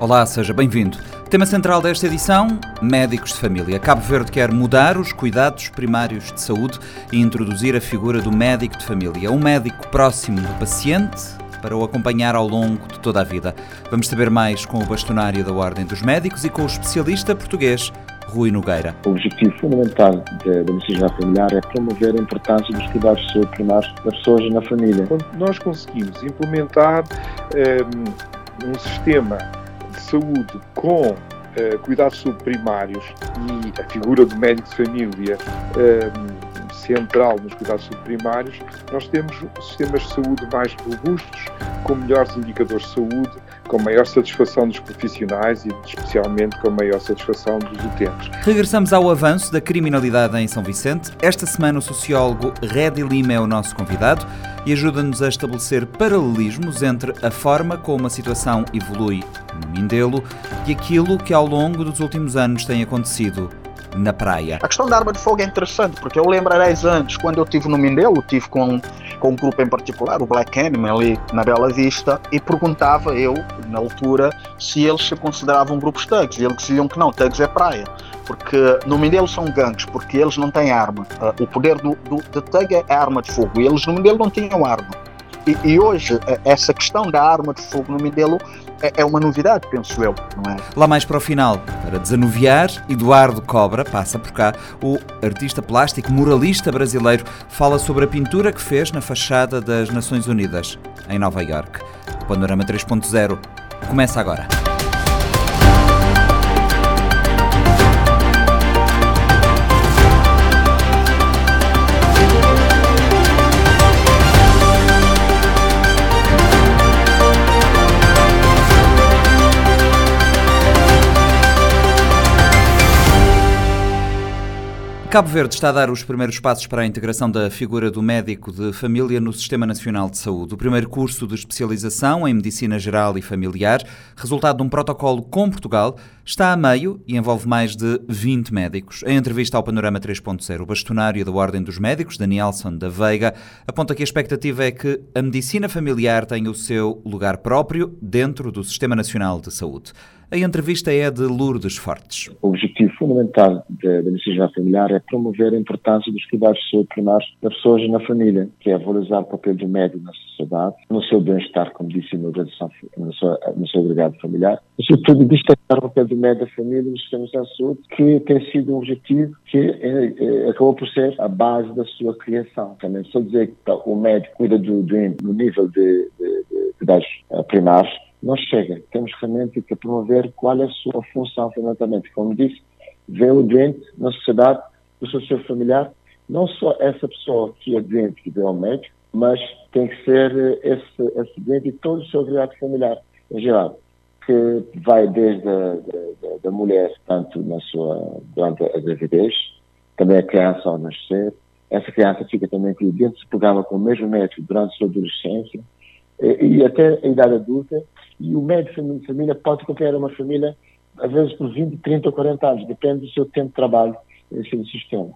Olá, seja bem-vindo. Tema central desta edição: médicos de família. Cabo Verde quer mudar os cuidados primários de saúde e introduzir a figura do médico de família, um médico próximo do paciente para o acompanhar ao longo de toda a vida. Vamos saber mais com o bastonário da Ordem dos Médicos e com o especialista português Rui Nogueira. O objetivo fundamental da medicina familiar é promover a importância dos cuidados de saúde primários das pessoas na família. Quando nós conseguimos implementar um, ehm, um sistema saúde com uh, cuidados de saúde primários e a figura do médico de família um, central nos cuidados de saúde primários, nós temos sistemas de saúde mais robustos, com melhores indicadores de saúde, com maior satisfação dos profissionais e especialmente com maior satisfação dos utentes. Regressamos ao avanço da criminalidade em São Vicente. Esta semana o sociólogo Redi Lima é o nosso convidado e ajuda-nos a estabelecer paralelismos entre a forma como a situação evolui no Mindelo e aquilo que ao longo dos últimos anos tem acontecido na praia. A questão da arma de fogo é interessante, porque eu 10 anos, quando eu estive no Mindelo, estive com, com um grupo em particular, o Black Enemy, ali na Bela Vista, e perguntava eu, na altura, se eles se consideravam grupos thugs, e eles diziam que não, thugs é praia porque no Mindelo são gangues, porque eles não têm arma. Uh, o poder do, do, de Thug é arma de fogo, e eles no Mindelo não tinham arma. E, e, hoje, essa questão da arma de fogo no Mindelo é, é uma novidade, penso eu, não é? Lá mais para o final, para desanuviar, Eduardo Cobra passa por cá. O artista plástico muralista brasileiro fala sobre a pintura que fez na fachada das Nações Unidas, em Nova York. O Panorama 3.0 começa agora. Cabo Verde está a dar os primeiros passos para a integração da figura do médico de família no Sistema Nacional de Saúde. O primeiro curso de especialização em Medicina Geral e Familiar, resultado de um protocolo com Portugal, está a meio e envolve mais de 20 médicos. Em entrevista ao Panorama 3.0, o bastonário da Ordem dos Médicos, Danielson da Veiga, aponta que a expectativa é que a medicina familiar tenha o seu lugar próprio dentro do Sistema Nacional de Saúde. A entrevista é de Lourdes Fortes. O objetivo fundamental da, da medicina familiar é promover a importância dos cuidados primários das pessoas na família, que é valorizar o papel do médico na sociedade, no seu bem-estar, como disse organização, no seu, no seu agregado familiar, e sobretudo destacar o papel do médico da família no sistema de saúde, que tem sido um objetivo que é, é, acabou por ser a base da sua criação. Também só dizer que o médico cuida do, nível de, de, de cuidados primários, não chega. Temos realmente que promover qual é a sua função fundamentalmente. Como disse, ver o doente na sociedade, no seu familiar, não só essa pessoa que é doente que vê ao médico, mas tem que ser esse, esse doente e todo o seu agregado familiar em geral, que vai desde a da, da mulher, tanto na sua, durante a gravidez, também a criança ao nascer, essa criança fica também o dente se pegava com o mesmo médico durante a sua adolescência e, e até a idade adulta, e o médico de família pode acompanhar uma família, às vezes por 20, 30 ou 40 anos, depende do seu tempo de trabalho nesse sistema.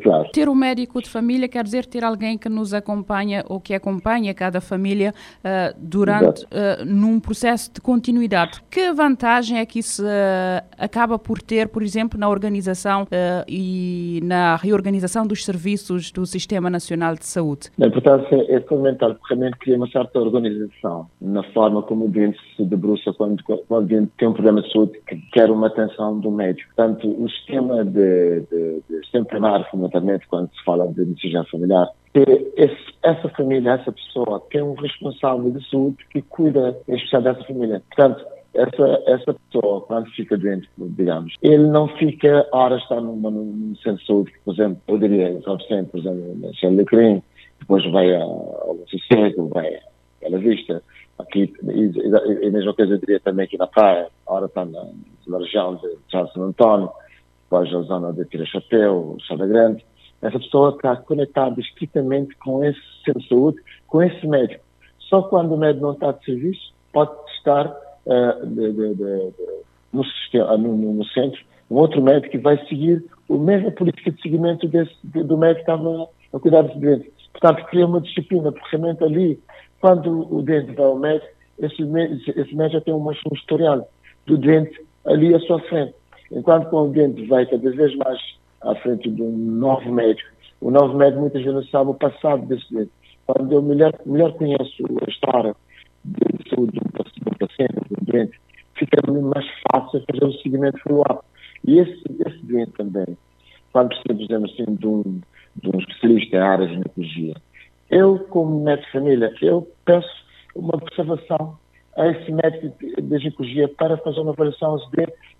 Claro. Ter um médico de família quer dizer ter alguém que nos acompanha ou que acompanha cada família uh, durante uh, num processo de continuidade. Que vantagem é que isso uh, acaba por ter, por exemplo, na organização e na reorganização dos serviços do Sistema Nacional de Saúde? A importância é fundamental, porque realmente cria uma certa organização na forma como o doente se debruça quando, quando o doente tem um problema de saúde que quer uma atenção do médico. Portanto, o sistema de, de, de sempre primário, quando se fala de medicina familiar, que esse, essa família, essa pessoa, tem um responsável de saúde que cuida, em especial dessa família. Portanto, essa, essa pessoa, quando fica doente, digamos, ele não fica horas está num centro de saúde, por exemplo, eu diria, Vicente, por exemplo, na São Lecrim, depois vai ao Sossego, vai à Bela Vista, aqui, e, e, e a mesma coisa eu diria também aqui na praia, a hora está na, na região de São António, depois a zona de Tira Chapéu, Chada Grande, essa pessoa está conectada estritamente com esse centro de saúde, com esse médico. Só quando o médico não está de serviço, pode estar uh, de, de, de, no, sistema, no, no, centro um outro médico que vai seguir a mesma política de seguimento desse, do médico que estava a cuidar desse doente. Portanto, cria uma disciplina, porque realmente ali, quando o doente vai ao médico, esse, esse médico já tem um historial do doente ali à sua frente. Enquanto o doente vai cada vez mais à frente de um novo médico, o novo médico muitas vezes não sabe o passado desse doente. Quando eu melhor, melhor conheço a história de saúde de um paciente, de um doente, fica mais fácil fazer o seguimento follow-up. E esse, esse doente também, quando precisamos, assim, de um, de um especialista em área de ginecologia, eu, como médico de família, eu peço uma observação a esse médico de ginecologia para fazer uma avaliação aos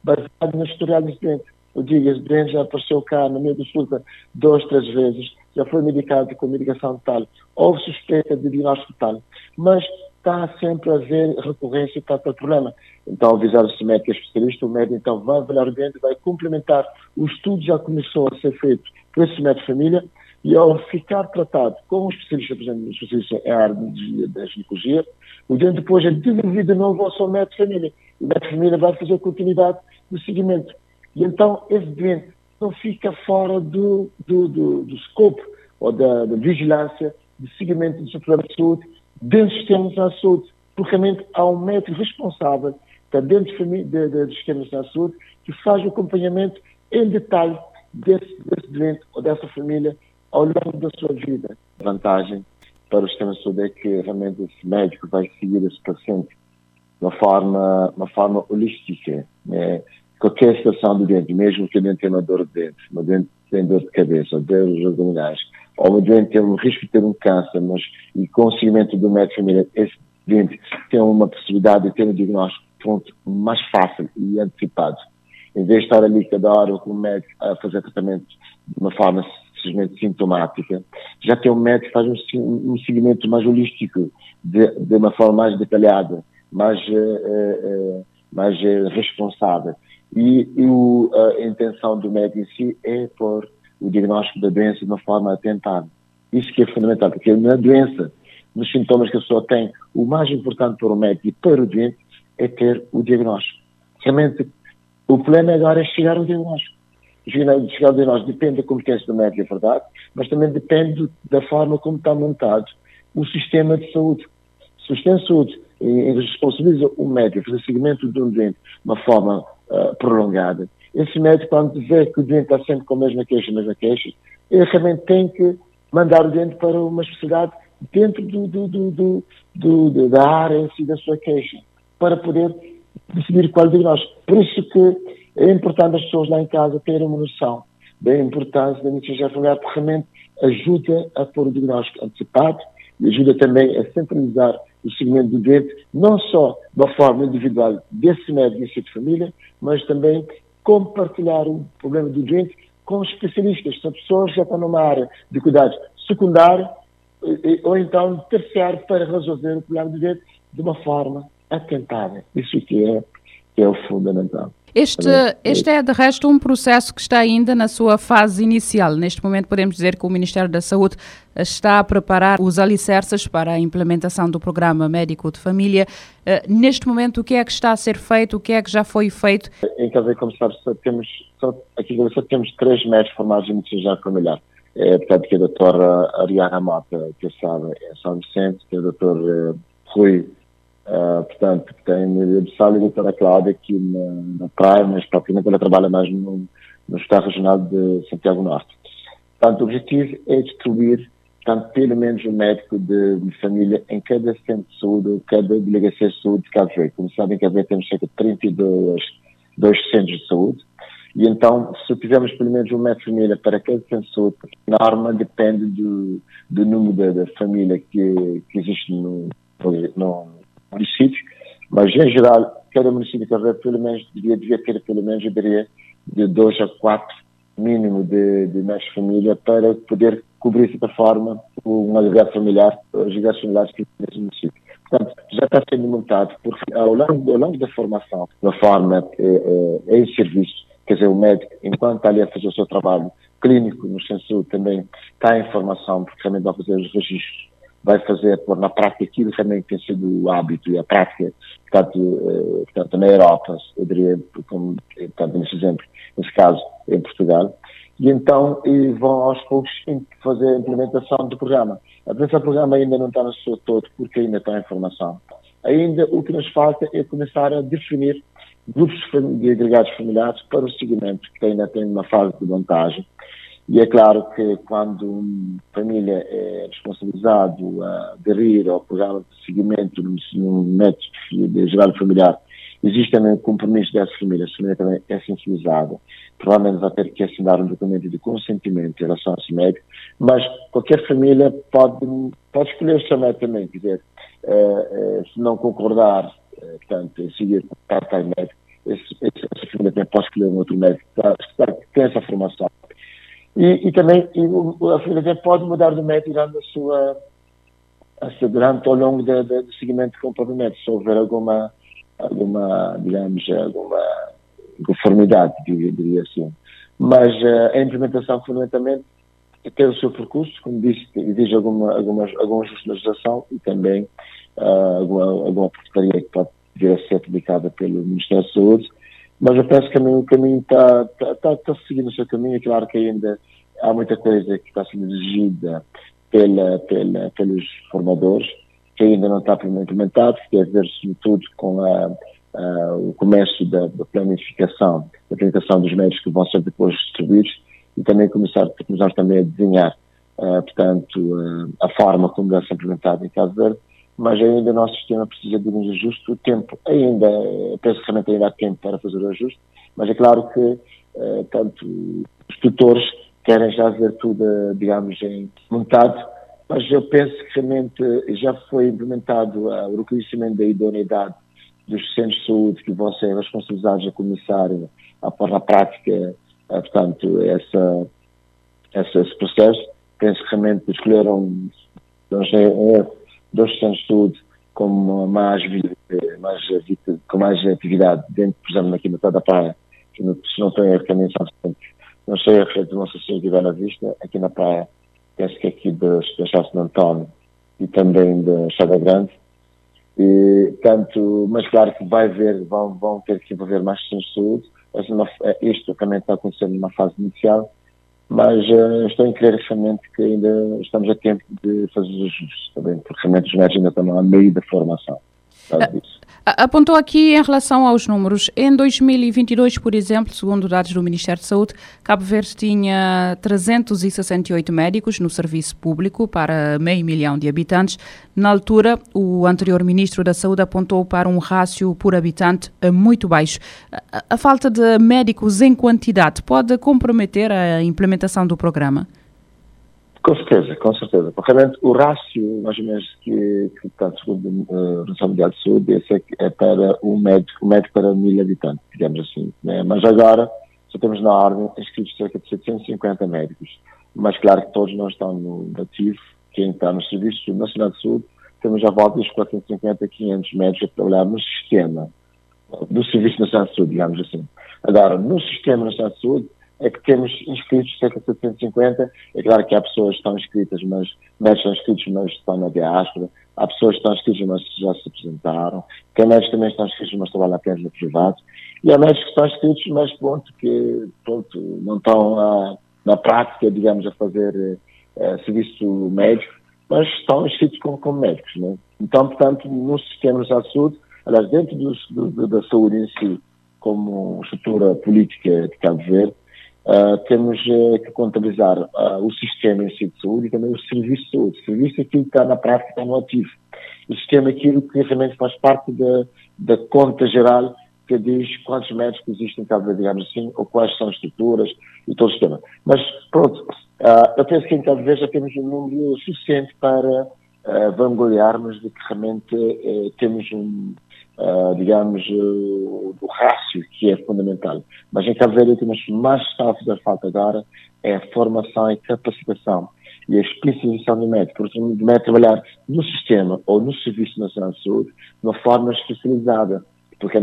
baseada no historial dos doente. Eu digo, esse doente já apareceu cá no meio do consulta duas, três vezes, já foi medicado com medicação tal, houve suspeita de diagnóstico tal, mas está sempre a haver recorrência para aquele problema. Então, avisar esse médico especialista, o médico então vai avaliar o doente, vai complementar. O estudo já começou a ser feito por esse médico de família, e ao ficar tratado com um especialista, por exemplo, um especialista em área da ginecologia, o doente depois é devolvido de novo ao seu médico de família. O médico de família vai fazer continuidade do seguimento. E então esse doente não fica fora do, do, do, do escopo ou da, da, vigilância, do seguimento do seu problema de saúde, dentro do sistema de saúde. Porque realmente há um médico responsável, está dentro de, de, de, do sistema de saúde, que faz o acompanhamento em detalhe desse, desse doente ou dessa família ao longo da sua vida. A vantagem para o sistema de é que realmente esse médico vai seguir esse paciente de uma forma, uma forma holística. Né? Qualquer situação do dente, mesmo que o dente tenha uma dor de dente, uma dente tem dor de cabeça, ou dores abdominais, ou uma doente tem um risco de ter um câncer, mas e com o seguimento do médico família, esse dente tem uma possibilidade de ter um diagnóstico pronto, mais fácil e antecipado. Em vez de estar ali cada hora com o médico a fazer tratamento de uma forma simplesmente sintomática, já tem um médico que faz um, um seguimento mais holístico, de, de, uma forma mais detalhada, mais, uh, uh, mais responsável. E, e o, a intenção do médico em si é pôr o diagnóstico da doença de uma forma atentada. Isso que é fundamental, porque na doença, nos sintomas que a pessoa tem, o mais importante para o médico e para o doente é ter o diagnóstico. Realmente, o problema agora é chegar ao diagnóstico chegar de nós depende da competência do médico, é verdade, mas também depende da forma como está montado o sistema de saúde. Se o sistema de saúde eh, responsabiliza o médico fazer seguimento de um doente de uma forma uh, prolongada, esse médico, quando vê que o doente está sempre com a mesma queixa, a mesma queixa, ele realmente tem que mandar o doente para uma especialidade dentro do, do, do, da área em si da sua queixa, para poder decidir qual diagnóstico. Por isso que é importante as pessoas lá em casa terem uma noção da importância da medicina familiar, porque realmente ajuda a pôr o diagnóstico antecipado e ajuda também a centralizar o segmento do doente, não só uma forma individual desse médico e de família, mas também compartilhar o problema do doente com especialistas, são pessoas que já estão numa área de cuidados secundário ou então terciário para resolver o problema do doente de uma forma atentada. Isso que é, que é o fundamental. Este, este é, de resto, um processo que está ainda na sua fase inicial. Neste momento, podemos dizer que o Ministério da Saúde está a preparar os alicerces para a implementação do programa médico de família. Uh, neste momento, o que é que está a ser feito? O que é que já foi feito? Em Casa como só temos, só, aqui só temos três médicos formados em medicina familiar. É, portanto, que é a doutora Ariana Mota, que sabe, é São Vicente, que é o doutor uh, Rui Uh, portanto, tem Maria Bessal e a Cláudia aqui na, na praia, mas propriamente ela trabalha mais no, no Estado Regional de Santiago Norte. Portanto, o objetivo é distribuir, portanto, pelo menos um médico de, de, família em cada centro de saúde, cada delegacia de saúde de Cabo Verde. Como sabem, em Cabo Verde temos cerca de 32 dois centros de saúde. E então, se tivermos pelo menos um médico de família para cada centro de saúde, a norma depende do, do número da, família que, que existe no, no municípios, mas em geral, cada município que pelo menos, devia, devia ter pelo menos, de dois a quatro mínimo de, de mais família para poder cobrir, de certa forma, um agregado familiar, os agregados familiares que nesse município. Portanto, já está sendo montado, porque ao longo, ao longo da formação, da forma é, é, em serviço, quer dizer, o médico, enquanto está ali a fazer o seu trabalho clínico no centro também está em formação, porque também vai fazer os registros vai fazer pôr na prática aquilo também tem sido o hábito e a prática, portanto, eh, portanto na Europa, eu diria, como, portanto, nesse exemplo, nesse caso, em Portugal, e então e vão aos poucos fazer a implementação do programa. A implementação do programa ainda não está no seu todo, porque ainda está em formação. Ainda o que nos falta é começar a definir grupos de agregados familiares para o seguimento, que ainda tem uma fase de vantagem. E é claro que quando uma família é responsabilizado a aderir ao programa de seguimento no, método de geral familiar, existe também o compromisso dessa família, a família também é sensibilizada, provavelmente vai ter que assinar um documento de consentimento em relação a esse médico, mas qualquer família pode, pode escolher o seu médico também, quer dizer, eh, eh, se não concordar, eh, portanto, em seguir para tal médico, esse, esse, essa família também pode escolher um outro médico. Que tem essa formação. E, e também e a também pode mudar de médico durante a sua durante ao longo do, do seguimento com o próprio médico, se houver alguma, alguma digamos, alguma conformidade, diria, diria assim. Mas uh, a implementação, fundamentalmente, tem o seu percurso, como disse, exige alguma, alguma, alguma legislação e também uh, alguma, alguma portaria que pode vir a ser publicada pelo Ministério da Saúde, mas eu penso que o caminho está, está, está, está seguindo o seu caminho, é claro que ainda há muita coisa que está sendo exigida pela, pela, pelos formadores, que ainda não está implementado, que tem a ver sobretudo com a, a, o começo da, da planificação, da aplicação dos meios que vão ser depois distribuídos e também começar, começar também a desenhar, uh, portanto, uh, a forma como deve ser implementado em Cabo Verde, mas ainda o nosso sistema precisa de um ajuste. O tempo ainda, penso que realmente ainda há tempo para fazer o ajuste, mas é claro que uh, tanto os tutores querem já ver tudo, digamos, em montado, mas eu penso que realmente já foi implementado uh, o reconhecimento da idoneidade dos centros de saúde que vão ser responsabilizados a começar a pôr na prática, portanto, essa, essa, esse processo. Penso que realmente escolheram, não sei, dois centros de saúde com mais, mais, com mais atividade dentro, por exemplo, aqui no da Praia, que se não estou erro, também são não sei a rede, não sei se estiver na vista, aqui na praia, penso que aqui da Estação de António e também da Estrada Grande, e, tanto, mas claro que vai ver, vão, vão ter que envolver mais centros de saúde, é, isto também está acontecendo numa fase inicial, mas uh, estou em crer realmente que ainda estamos a tempo de fazer os ajustes também, porque realmente os médicos ainda estão a meio da formação. Apontou aqui em relação aos números. Em 2022, por exemplo, segundo dados do Ministério de Saúde, Cabo Verde tinha 368 médicos no serviço público para meio milhão de habitantes. Na altura, o anterior Ministro da Saúde apontou para um rácio por habitante muito baixo. A falta de médicos em quantidade pode comprometer a implementação do programa? Com certeza, com certeza. Porque realmente o rácio, mais ou menos, que, que está segundo a Organização Mundial de Saúde, esse é, é para o médico, o médico para mil habitantes, digamos assim. Né? Mas agora só temos na ordem inscritos cerca de 750 médicos. Mas claro que todos não estão no ativo. Quem está no Serviço Nacional de Saúde, temos a volta dos 450 a 500 médicos a trabalhar no sistema do Serviço Nacional de Saúde, digamos assim. Agora, no Sistema Nacional de Saúde, é que temos inscritos cerca de 750. É claro que há pessoas que estão inscritas, mas médicos estão inscritos, mas estão na diáspora. Há pessoas que estão inscritas, mas já se apresentaram. Tem médicos também estão inscritos, mas trabalham apenas no privado. E há médicos que estão inscritos, mas pronto, que pronto, não estão a, na prática, digamos, a fazer eh, serviço médico, mas estão inscritos como, como médicos. Né? Então, portanto, no sistema de saúde, aliás, dentro do, do, da saúde em si, como estrutura política de Cabo Verde, Uh, temos uh, que contabilizar uh, o sistema em si de saúde e também o serviço de saúde. O serviço é aquilo que está na prática, está no ativo. O sistema é aquilo que realmente faz parte da, da conta geral que diz quantos médicos existem em Cabo digamos assim, ou quais são as estruturas e todo o sistema. Mas, pronto, eu penso que em Cabo Verde já temos um número suficiente para vangloriarmos de que realmente eh, temos um, uh, digamos, uh, do rácio, que é fundamental. Mas em Cabo Verde, o que mais está a fazer falta agora é a formação e capacitação e a especialização do médico, porque o médico trabalhar no sistema ou no Serviço Nacional de Saúde de uma forma especializada. Porque,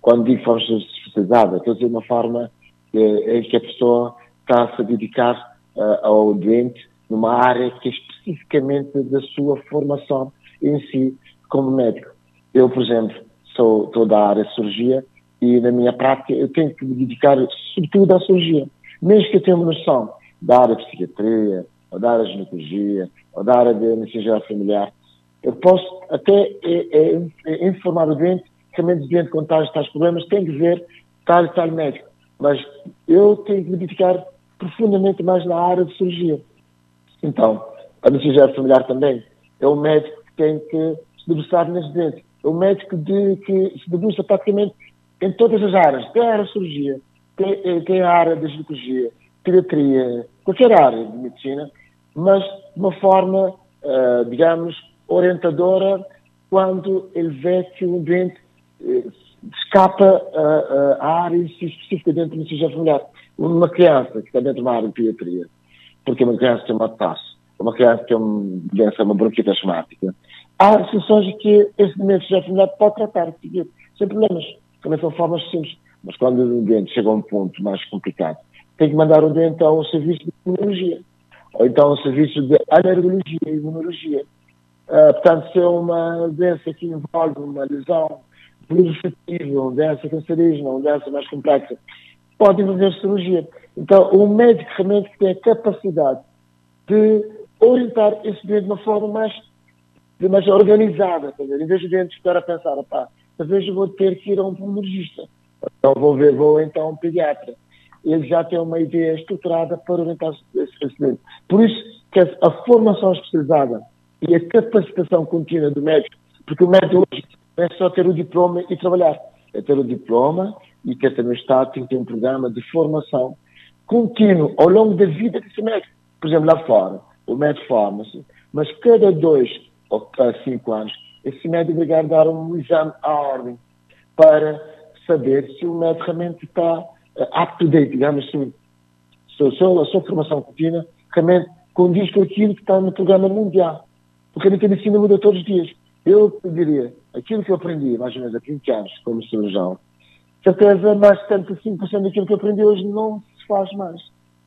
quando digo forma especializada, estou a dizer uma forma em que a pessoa está a se dedicar uh, ao doente numa área que é especificamente da sua formação em si como médico. Eu, por exemplo, sou, sou da área de cirurgia e na minha prática eu tenho que me dedicar sobretudo à cirurgia. Mesmo que eu tenha uma noção da área de psiquiatria, ou da área de ginecologia, ou da área de medicina familiar, Eu posso até é, é, é informar o doente o doente com tais, tais problemas tem que ver tal e tal médico. Mas eu tenho que me dedicar profundamente mais na área de cirurgia. Então, a medicina familiar também é o médico que tem que se debruçar nesse doente. O médico de, que se debruça praticamente em todas as áreas. Tem a área de cirurgia, tem, eh, tem a área de ginecologia, pediatria, qualquer área de medicina, mas de uma forma, uh, digamos, orientadora quando ele vê que o doente uh, escapa uh, área específica dentro da medicina familiar. Uma criança que está dentro de uma área de pediatria, porque uma criança tem uma taça, uma criança tem uma doença, uma bronquite asmática, há situações que esse doente já familiar pode tratar, sem problemas. Também são formas simples. Mas quando o doente chega a um ponto mais complicado, tem que mandar o doente a um serviço de imunologia, ou então a um serviço de alergologia e imunologia. Uh, portanto, se é uma doença que envolve uma lesão vegetativa, uma doença cancerígena, uma doença mais complexa, pode envolver cirurgia. Então, o médico realmente tem a capacidade de orientar esse doente de uma forma mais, mais organizada. Em vez de doente estar a pensar, pá, talvez eu vou ter que ir a um pulmonologista, então vou, ver, vou então a um pediatra. Ele já tem uma ideia estruturada para orientar esse doente. Por isso que a formação especializada e a capacitação contínua do médico, porque o médico hoje não é só ter o diploma e trabalhar, é ter o diploma e ter também Estado tem que ter um programa de formação contínuo ao longo da vida desse médico. Por exemplo, lá fora, o médico forma-se, mas cada dois cinco anos, esse médico vai dar um exame à ordem para saber se o médico realmente está uh, up to date, digamos assim. Se a sua, a sua formação contínua realmente condiz com aquilo que está no programa mundial. Porque a medicina muda todos os dias. Eu diria, aquilo que eu aprendi mais ou menos há 20 anos como cirurgião, certeza mais de 75% daquilo que eu aprendi hoje não se faz mais.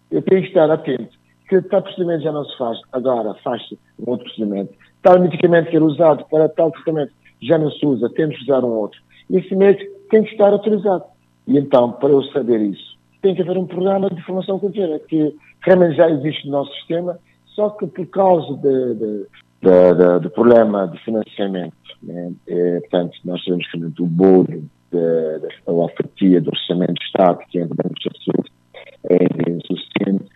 Eu tenho que estar atento que tal procedimento já não se faz, agora faz-se um outro procedimento. Tal medicamento que era usado para tal tratamento já não se usa, temos que usar um outro. Esse médico tem que estar autorizado. E então, para eu saber isso, tem que haver um programa de formação contínua, que realmente já existe no nosso sistema, só que por causa de, de, de, de do problema de financiamento, né, é, portanto, nós sabemos que o bolo, a fatia do orçamento do Estado que entra da saúde é insuficiente,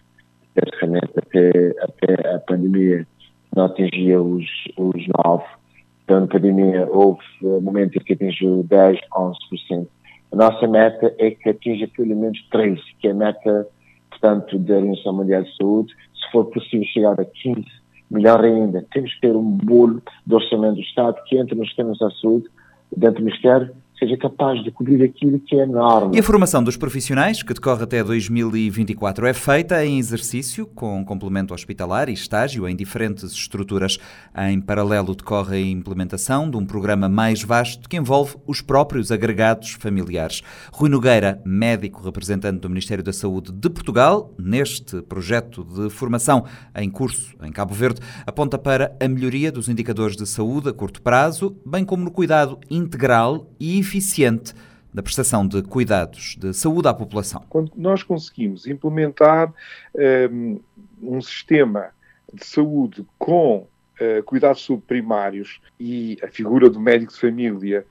praticamente até, até a pandemia não atingia os, os 9%. Então, na pandemia houve momentos que atingiu 10%, 11%. A nossa meta é que atinja pelo menos 13%, que é a meta, portanto, da Organização Mundial de Saúde. Se for possível chegar a 15%, melhor ainda. Temos que ter um bolo de orçamento do Estado que entre nos sistemas da saúde, dentro do Ministério, seja capaz de cobrir aquilo que é norma. E a formação dos profissionais, que decorre até 2024, é feita em exercício, com complemento hospitalar e estágio em diferentes estruturas. Em paralelo, decorre a implementação de um programa mais vasto que envolve os próprios agregados familiares. Rui Nogueira, médico representante do Ministério da Saúde de Portugal, neste projeto de formação em curso em Cabo Verde, aponta para a melhoria dos indicadores de saúde a curto prazo, bem como no cuidado integral e eficiente da prestação de cuidados de saúde à população. Quando nós conseguimos implementar um, um sistema de saúde com uh, cuidados subprimários e a figura do médico de família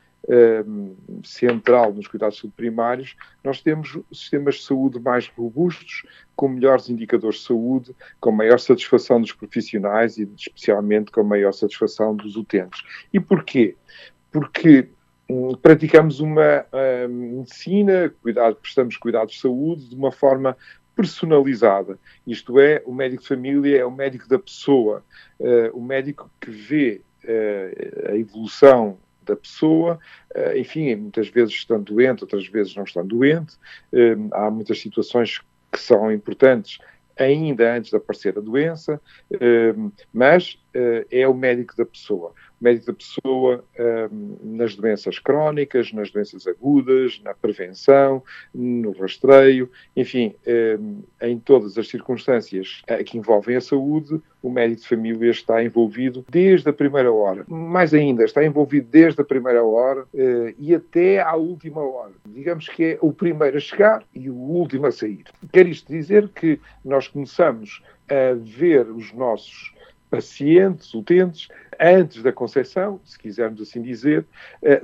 um, central nos cuidados subprimários, nós temos sistemas de saúde mais robustos, com melhores indicadores de saúde, com maior satisfação dos profissionais e especialmente com maior satisfação dos utentes. E porquê? Porque praticamos uma uh, medicina, cuidado, prestamos cuidados de saúde de uma forma personalizada. Isto é, o médico de família é o médico da pessoa, uh, o médico que vê uh, a evolução da pessoa, enfim, muitas vezes estando doente, outras vezes não estando doente. há muitas situações que são importantes ainda antes de aparecer a doença, mas é o médico da pessoa médico da pessoa um, nas doenças crónicas, nas doenças agudas, na prevenção, no rastreio, enfim, um, em todas as circunstâncias que envolvem a saúde, o médico de família está envolvido desde a primeira hora. Mais ainda, está envolvido desde a primeira hora uh, e até à última hora. Digamos que é o primeiro a chegar e o último a sair. Quer isto dizer que nós começamos a ver os nossos pacientes, utentes, antes da concepção, se quisermos assim dizer,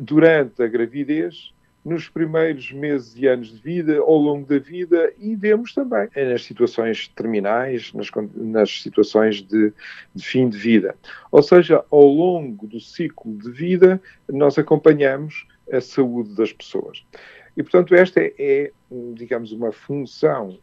durante a gravidez nos primeiros meses e anos de vida, ao longo da vida e vemos também nas situações terminais, nas, nas situações de, de, fim de vida. Ou seja, ao longo do ciclo de vida, nós acompanhamos a saúde das pessoas. E, portanto, esta é, digamos, uma função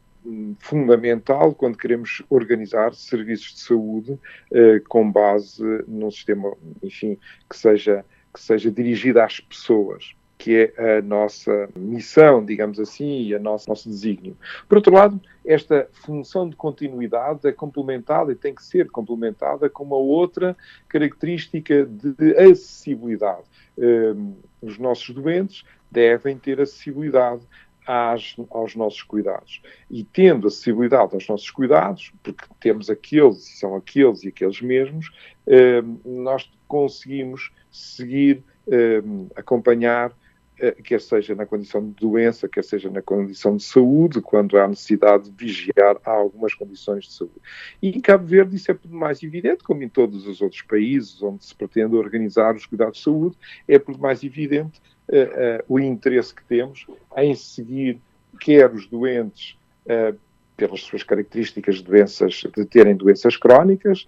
fundamental quando queremos organizar serviços de saúde eh, com base num sistema, enfim, que seja, que seja dirigido às pessoas que é a nossa missão, digamos assim, e a nossa, nosso desígnio. Por outro lado, esta função de continuidade é complementada e tem que ser complementada com uma outra característica de acessibilidade. Um, os nossos doentes devem ter acessibilidade às, aos nossos cuidados. E tendo acessibilidade aos nossos cuidados, porque temos aqueles, e são aqueles e aqueles mesmos, um, nós conseguimos seguir, um, acompanhar eh, quer seja na condição de doença, quer seja na condição de saúde, quando há necessidade de vigiar algumas condições de saúde. E em Cabo Verde isso é mais evidente, como em todos os outros países onde se pretende organizar os cuidados de saúde, é por mais evidente uh, o interesse que temos em seguir quer os doentes uh, pelas suas características de doenças, de terem doenças crónicas,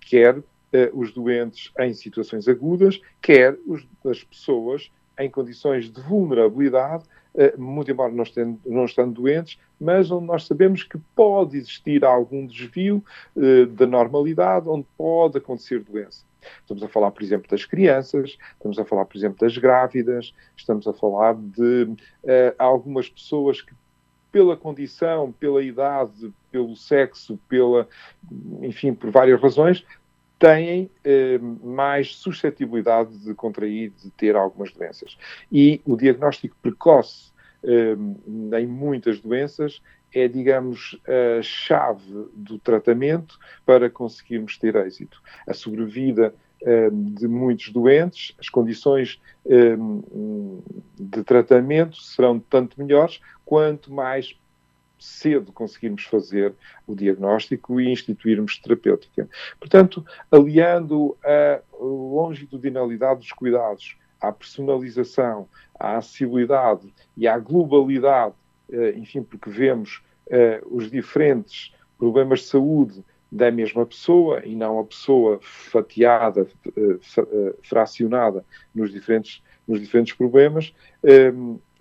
quer os doentes em situações agudas, quer os, as pessoas em condições de vulnerabilidade, eh, muito embora não estando, não estando doentes, mas onde nós sabemos que pode existir algum desvio eh, da normalidade, onde pode acontecer doença. Estamos a falar, por exemplo, das crianças, estamos a falar, por exemplo, das grávidas, estamos a falar de uh, algumas pessoas que, pela condição, pela idade, pelo sexo, pela, enfim, por várias razões, têm eh, mais suscetibilidade de contrair, de ter algumas doenças. E o diagnóstico precoce eh, em muitas doenças é, digamos, a chave do tratamento para conseguirmos ter êxito. A sobrevida eh, de muitos doentes, as condições eh, de tratamento serão tanto melhores quanto mais cedo conseguirmos fazer o diagnóstico e instituirmos terapêutica. Portanto, aliando a longitudinalidade dos cuidados à personalização, à acessibilidade e à globalidade, enfim, porque vemos eh, os diferentes problemas de saúde da mesma pessoa e não a pessoa fatiada, eh, fracionada nos diferentes, nos diferentes problemas,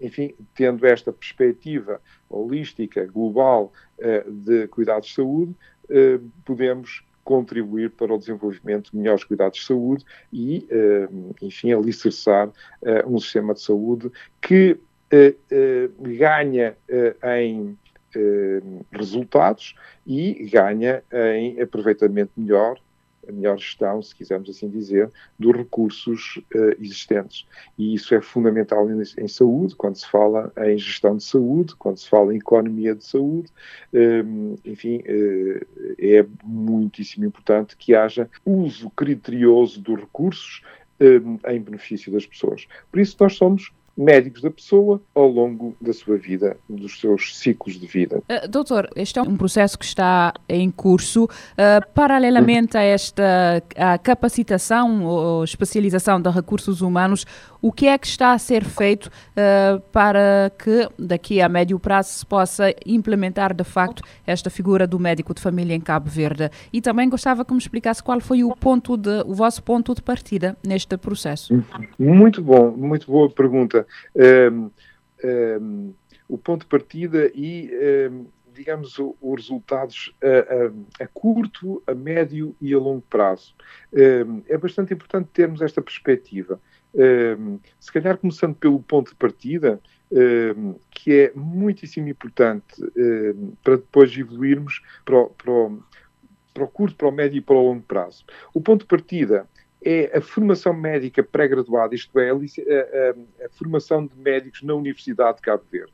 enfim, tendo esta perspectiva holística, global, eh, de cuidados de saúde, eh, podemos contribuir para o desenvolvimento de melhores cuidados de saúde e, eh, enfim, alicerçar um sistema de saúde que ganha em resultados e ganha em aproveitamento melhor a melhor gestão, se quisermos assim dizer, dos recursos existentes. E isso é fundamental em, saúde, quando se fala em gestão de saúde, quando se fala em economia de saúde, eh, enfim, é muitíssimo importante que haja uso criterioso dos recursos em benefício das pessoas. Por isso, nós somos médicos da pessoa ao longo da sua vida, dos seus ciclos de vida. Uh, doutor, este é um processo que está em curso. Uh, paralelamente a esta a capacitação ou especialização de recursos humanos, o que é que está a ser feito uh, para que daqui a médio prazo se possa implementar de facto esta figura do médico de família em Cabo Verde? E também gostava que me explicasse qual foi o ponto de o vosso ponto de partida neste processo. Muito bom, muito boa pergunta. Um, um, o ponto de partida e um, digamos, os resultados a, a, a, curto, a médio e a longo prazo. é bastante importante termos esta perspectiva. Se calhar começando pelo ponto de partida, que é muitíssimo importante para depois evoluirmos para o, para, o, para o curto, para o médio e para o longo prazo. O ponto de partida é a formação médica pré-graduada, isto é, a, a, a, formação de médicos na Universidade de Cabo Verde.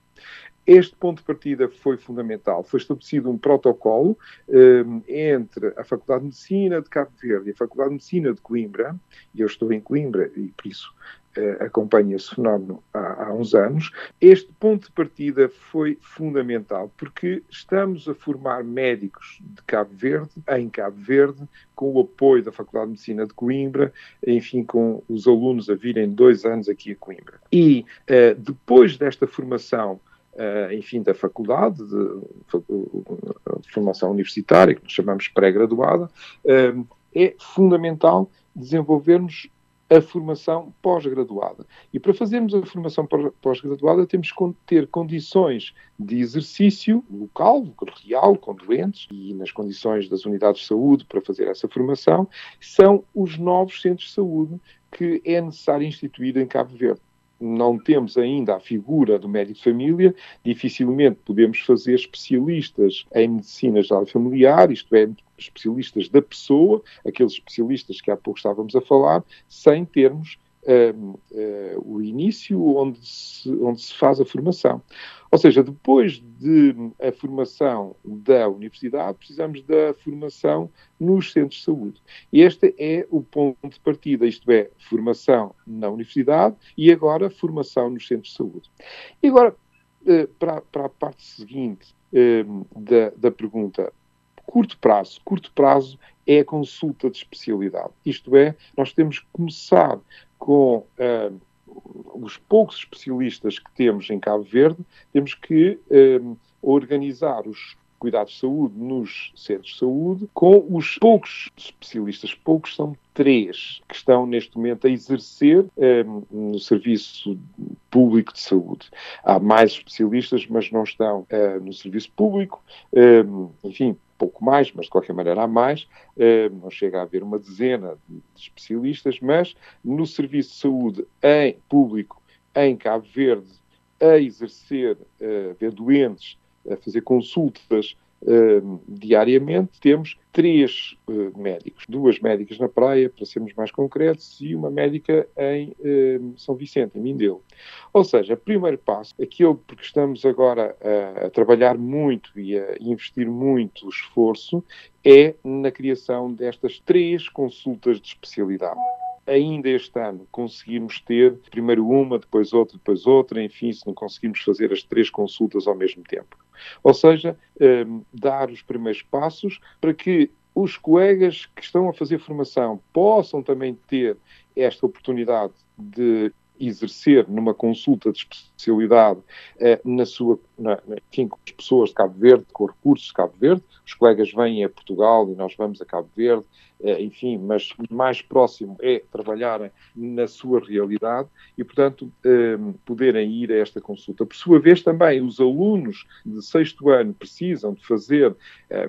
Este ponto de partida foi fundamental. Foi estabelecido um protocolo um, entre a Faculdade de Medicina de Cabo Verde e a Faculdade de Medicina de Coimbra, e eu estou em Coimbra e por isso uh, acompanho esse fenómeno há, há, uns anos. Este ponto de partida foi fundamental porque estamos a formar médicos de Cabo Verde, em Cabo Verde, com o apoio da Faculdade de Medicina de Coimbra, enfim, com os alunos a virem dois anos aqui a Coimbra. E uh, depois desta formação enfim, da faculdade de, de, formação universitária, que nós chamamos pré-graduada, uh, é fundamental desenvolvermos a formação pós-graduada. E para fazermos a formação pós-graduada temos que ter condições de exercício local, real, com doentes, e nas condições das unidades de saúde para fazer essa formação, são os novos centros de saúde que é necessário instituir em Cabo Verde não temos ainda a figura do médico de família, dificilmente podemos fazer especialistas em medicina geral familiar, isto é, especialistas da pessoa, aqueles especialistas que há pouco estávamos a falar, sem termos o início onde se, onde se faz a formação. Ou seja, depois de a formação da universidade, precisamos da formação nos centros de saúde. Este é o ponto de partida, isto é, formação na universidade e agora formação nos centros de saúde. E agora, uh, para, para a parte seguinte da, da pergunta, curto prazo. Curto prazo é a consulta de especialidade. Isto é, nós temos que começar com uh, os poucos especialistas que temos em Cabo Verde, temos que uh, organizar os cuidados de saúde nos centros de saúde, com os poucos especialistas, poucos são três, que estão neste momento a exercer um, no serviço público de saúde. Há mais especialistas, mas não estão uh, no serviço público. Um, enfim, pouco mais, mas de qualquer maneira há mais, uh, não chega a haver uma dezena de especialistas, mas no serviço de saúde em público, em Cabo Verde, a exercer, uh, ver doentes, a fazer consultas diariamente, temos três uh, médicos, duas médicas na praia, para sermos mais concretos, e uma médica em uh, São Vicente, em Mindelo. Ou seja, o primeiro passo, aquilo porque estamos agora a, a trabalhar muito e a investir muito esforço, é na criação destas três consultas de especialidade ainda este ano conseguimos ter primeiro uma, depois outra, depois outra, enfim, se não conseguimos fazer as três consultas ao mesmo tempo. Ou seja, um, dar os primeiros passos para que os colegas que estão a fazer formação possam também ter esta oportunidade de exercer numa consulta de especialidade eh, na sua, na, enfim, com as pessoas de Cabo Verde, com recursos de Cabo Verde. Os colegas vêm a Portugal e nós vamos a Cabo Verde, eh, enfim, mas mais próximo é trabalharem na sua realidade e, portanto, eh, poderem ir a esta consulta. Por sua vez, também os alunos de sexto ano precisam de fazer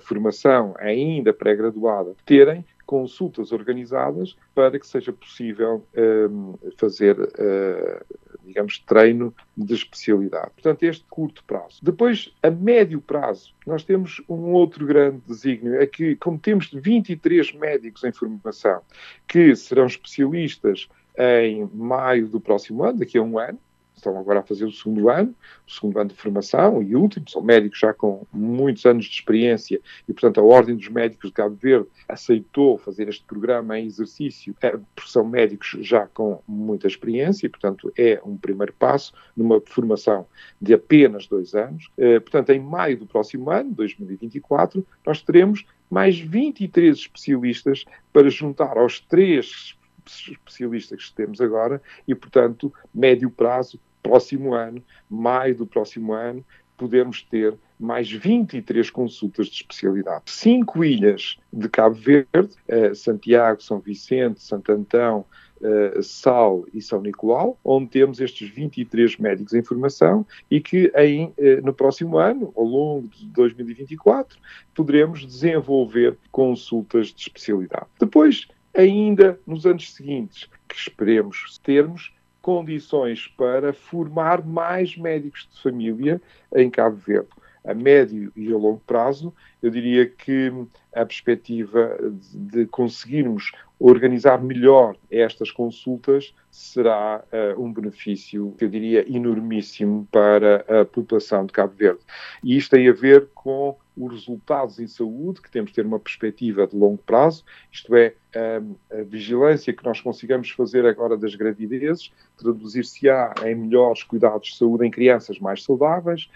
formação ainda pré-graduada, terem consultas organizadas para que seja possível um, fazer, uh, digamos, treino de especialidade. Portanto, este curto prazo. Depois, a médio prazo, nós temos um outro grande desígnio, é que, como temos 23 médicos em formação que serão especialistas em maio do próximo ano, daqui a um ano, estão agora a fazer o segundo ano, o segundo ano de formação e último, são médicos já com muitos anos de experiência e, portanto, a Ordem dos Médicos de Cabo Verde aceitou fazer este programa em exercício, é, porque são médicos já com muita experiência e, portanto, é um primeiro passo numa formação de apenas dois anos. É, portanto, em maio do próximo ano, 2024, nós teremos mais 23 especialistas para juntar aos três especialistas que temos agora e, portanto, médio prazo, próximo ano, maio do próximo ano, podemos ter mais 23 consultas de especialidade. Cinco ilhas de Cabo Verde, eh, Santiago, São Vicente, Santo Antão, eh, Sal e São Nicolau, onde temos estes 23 médicos em formação e que em, eh, no próximo ano, ao longo de 2024, poderemos desenvolver consultas de especialidade. Depois, ainda nos anos seguintes, que esperemos termos condições para formar mais médicos de família em Cabo Verde. a médio e a longo prazo, eu diria que a perspectiva de, conseguirmos organizar melhor estas consultas será uh, um benefício, eu diria, enormíssimo para a população de Cabo Verde. E isto tem a ver com os resultados em saúde, que temos de ter uma perspectiva de longo prazo, isto é, a, a vigilância que nós consigamos fazer agora das gravidezes, traduzir-se-á em melhores cuidados de saúde em crianças mais saudáveis,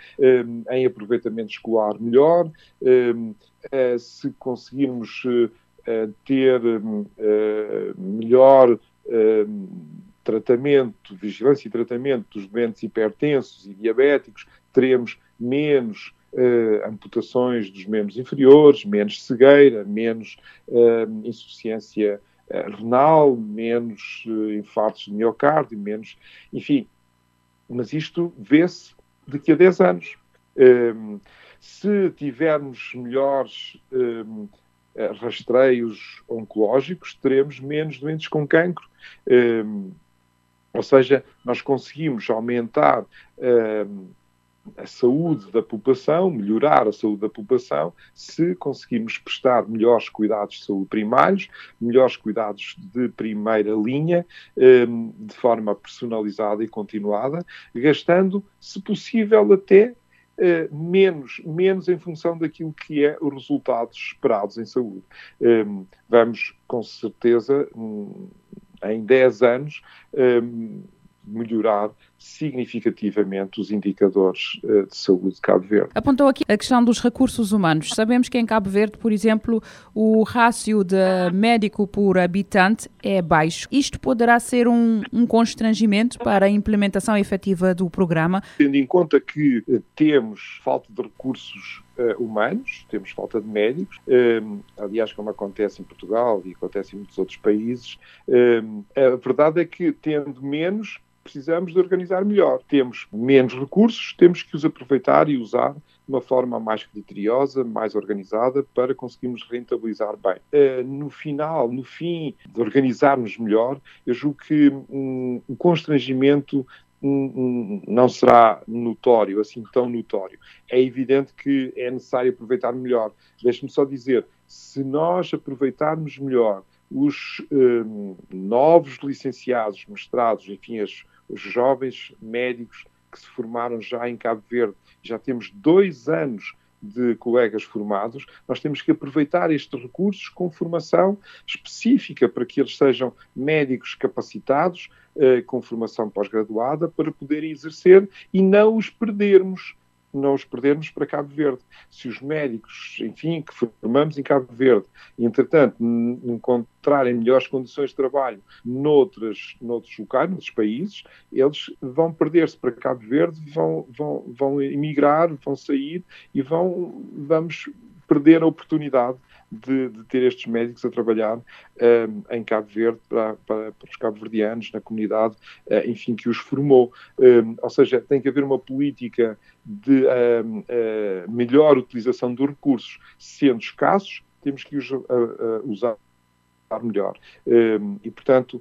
em aproveitamento escolar melhor, se conseguirmos uh, ter uh, melhor tratamento, vigilância e tratamento dos doentes hipertensos e diabéticos, teremos menos uh, amputações dos membros inferiores, menos cegueira, menos uh, insuficiência uh, renal, menos infartos de miocárdio, menos. Enfim, mas isto vê-se daqui a 10 anos. se tivermos melhores rastreios oncológicos, teremos menos doentes com cancro. ou seja, nós conseguimos aumentar a saúde da população, melhorar a saúde da população, se conseguirmos prestar melhores cuidados de saúde primários, melhores cuidados de primeira linha, ehm, de forma personalizada e continuada, gastando, se possível, até eh, menos, menos em função daquilo que é os resultados esperados em saúde. Ehm, vamos, com certeza, hum, em 10 anos, melhorar significativamente os indicadores uh, de saúde de Cabo Verde. Apontou aqui a questão dos recursos humanos. Sabemos que em Cabo Verde, por exemplo, o rácio de médico por habitante é baixo. Isto poderá ser um, um constrangimento para a implementação efetiva do programa? Tendo em conta que uh, temos falta de recursos uh, humanos, temos falta de médicos, um, aliás, como acontece em Portugal e acontece em muitos outros países, um, a verdade é que, tendo menos, precisamos de organizar melhor. Temos menos recursos, temos que os aproveitar e usar de uma forma mais criteriosa, mais organizada, para conseguirmos rentabilizar bem. Uh, no final, no fim de organizarmos melhor, eu julgo que um, o constrangimento não será notório, assim tão notório. É evidente que é necessário aproveitar melhor. Deixe-me só dizer, se nós aproveitarmos melhor os um, novos licenciados, mestrados, enfim, as, os jovens médicos que se formaram já em Cabo Verde, já temos dois anos de colegas formados, nós temos que aproveitar estes recursos com formação específica para que eles sejam médicos capacitados, eh, com formação pós-graduada, para poderem exercer e não os perdermos não os perdermos para Cabo Verde. Se os médicos, enfim, que formamos em Cabo Verde, entretanto, encontrarem melhores condições de trabalho noutros, noutros locais, noutros países, eles vão perder-se para Cabo Verde, vão, vão, vão emigrar, vão sair e vão, vamos perder a oportunidade de, de, ter estes médicos a trabalhar um, em Cabo Verde para, para, para os cabo-verdianos, na comunidade, uh, enfim, que os formou. Um, ou seja, tem que haver uma política de uh, melhor utilização dos recursos, sendo escassos, temos que os uh, usar melhor. e, portanto,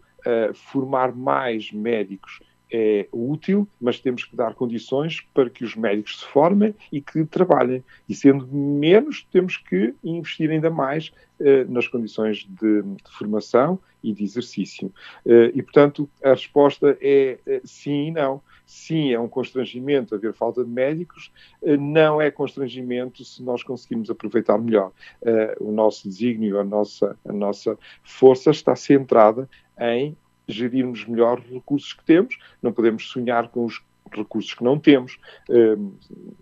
formar mais médicos é útil, mas temos que dar condições para que os médicos se formem e que trabalhem. E sendo menos, temos que investir ainda mais eh, nas condições de, de, formação e de exercício. Eh, e, portanto, a resposta é eh, sim e não. Sim, é um constrangimento haver falta de médicos, eh, não é constrangimento se nós conseguirmos aproveitar melhor. Eh, o nosso desígnio, a nossa, a nossa força está centrada em gerirmos melhor os recursos que temos, não podemos sonhar com os recursos que não temos. Hum,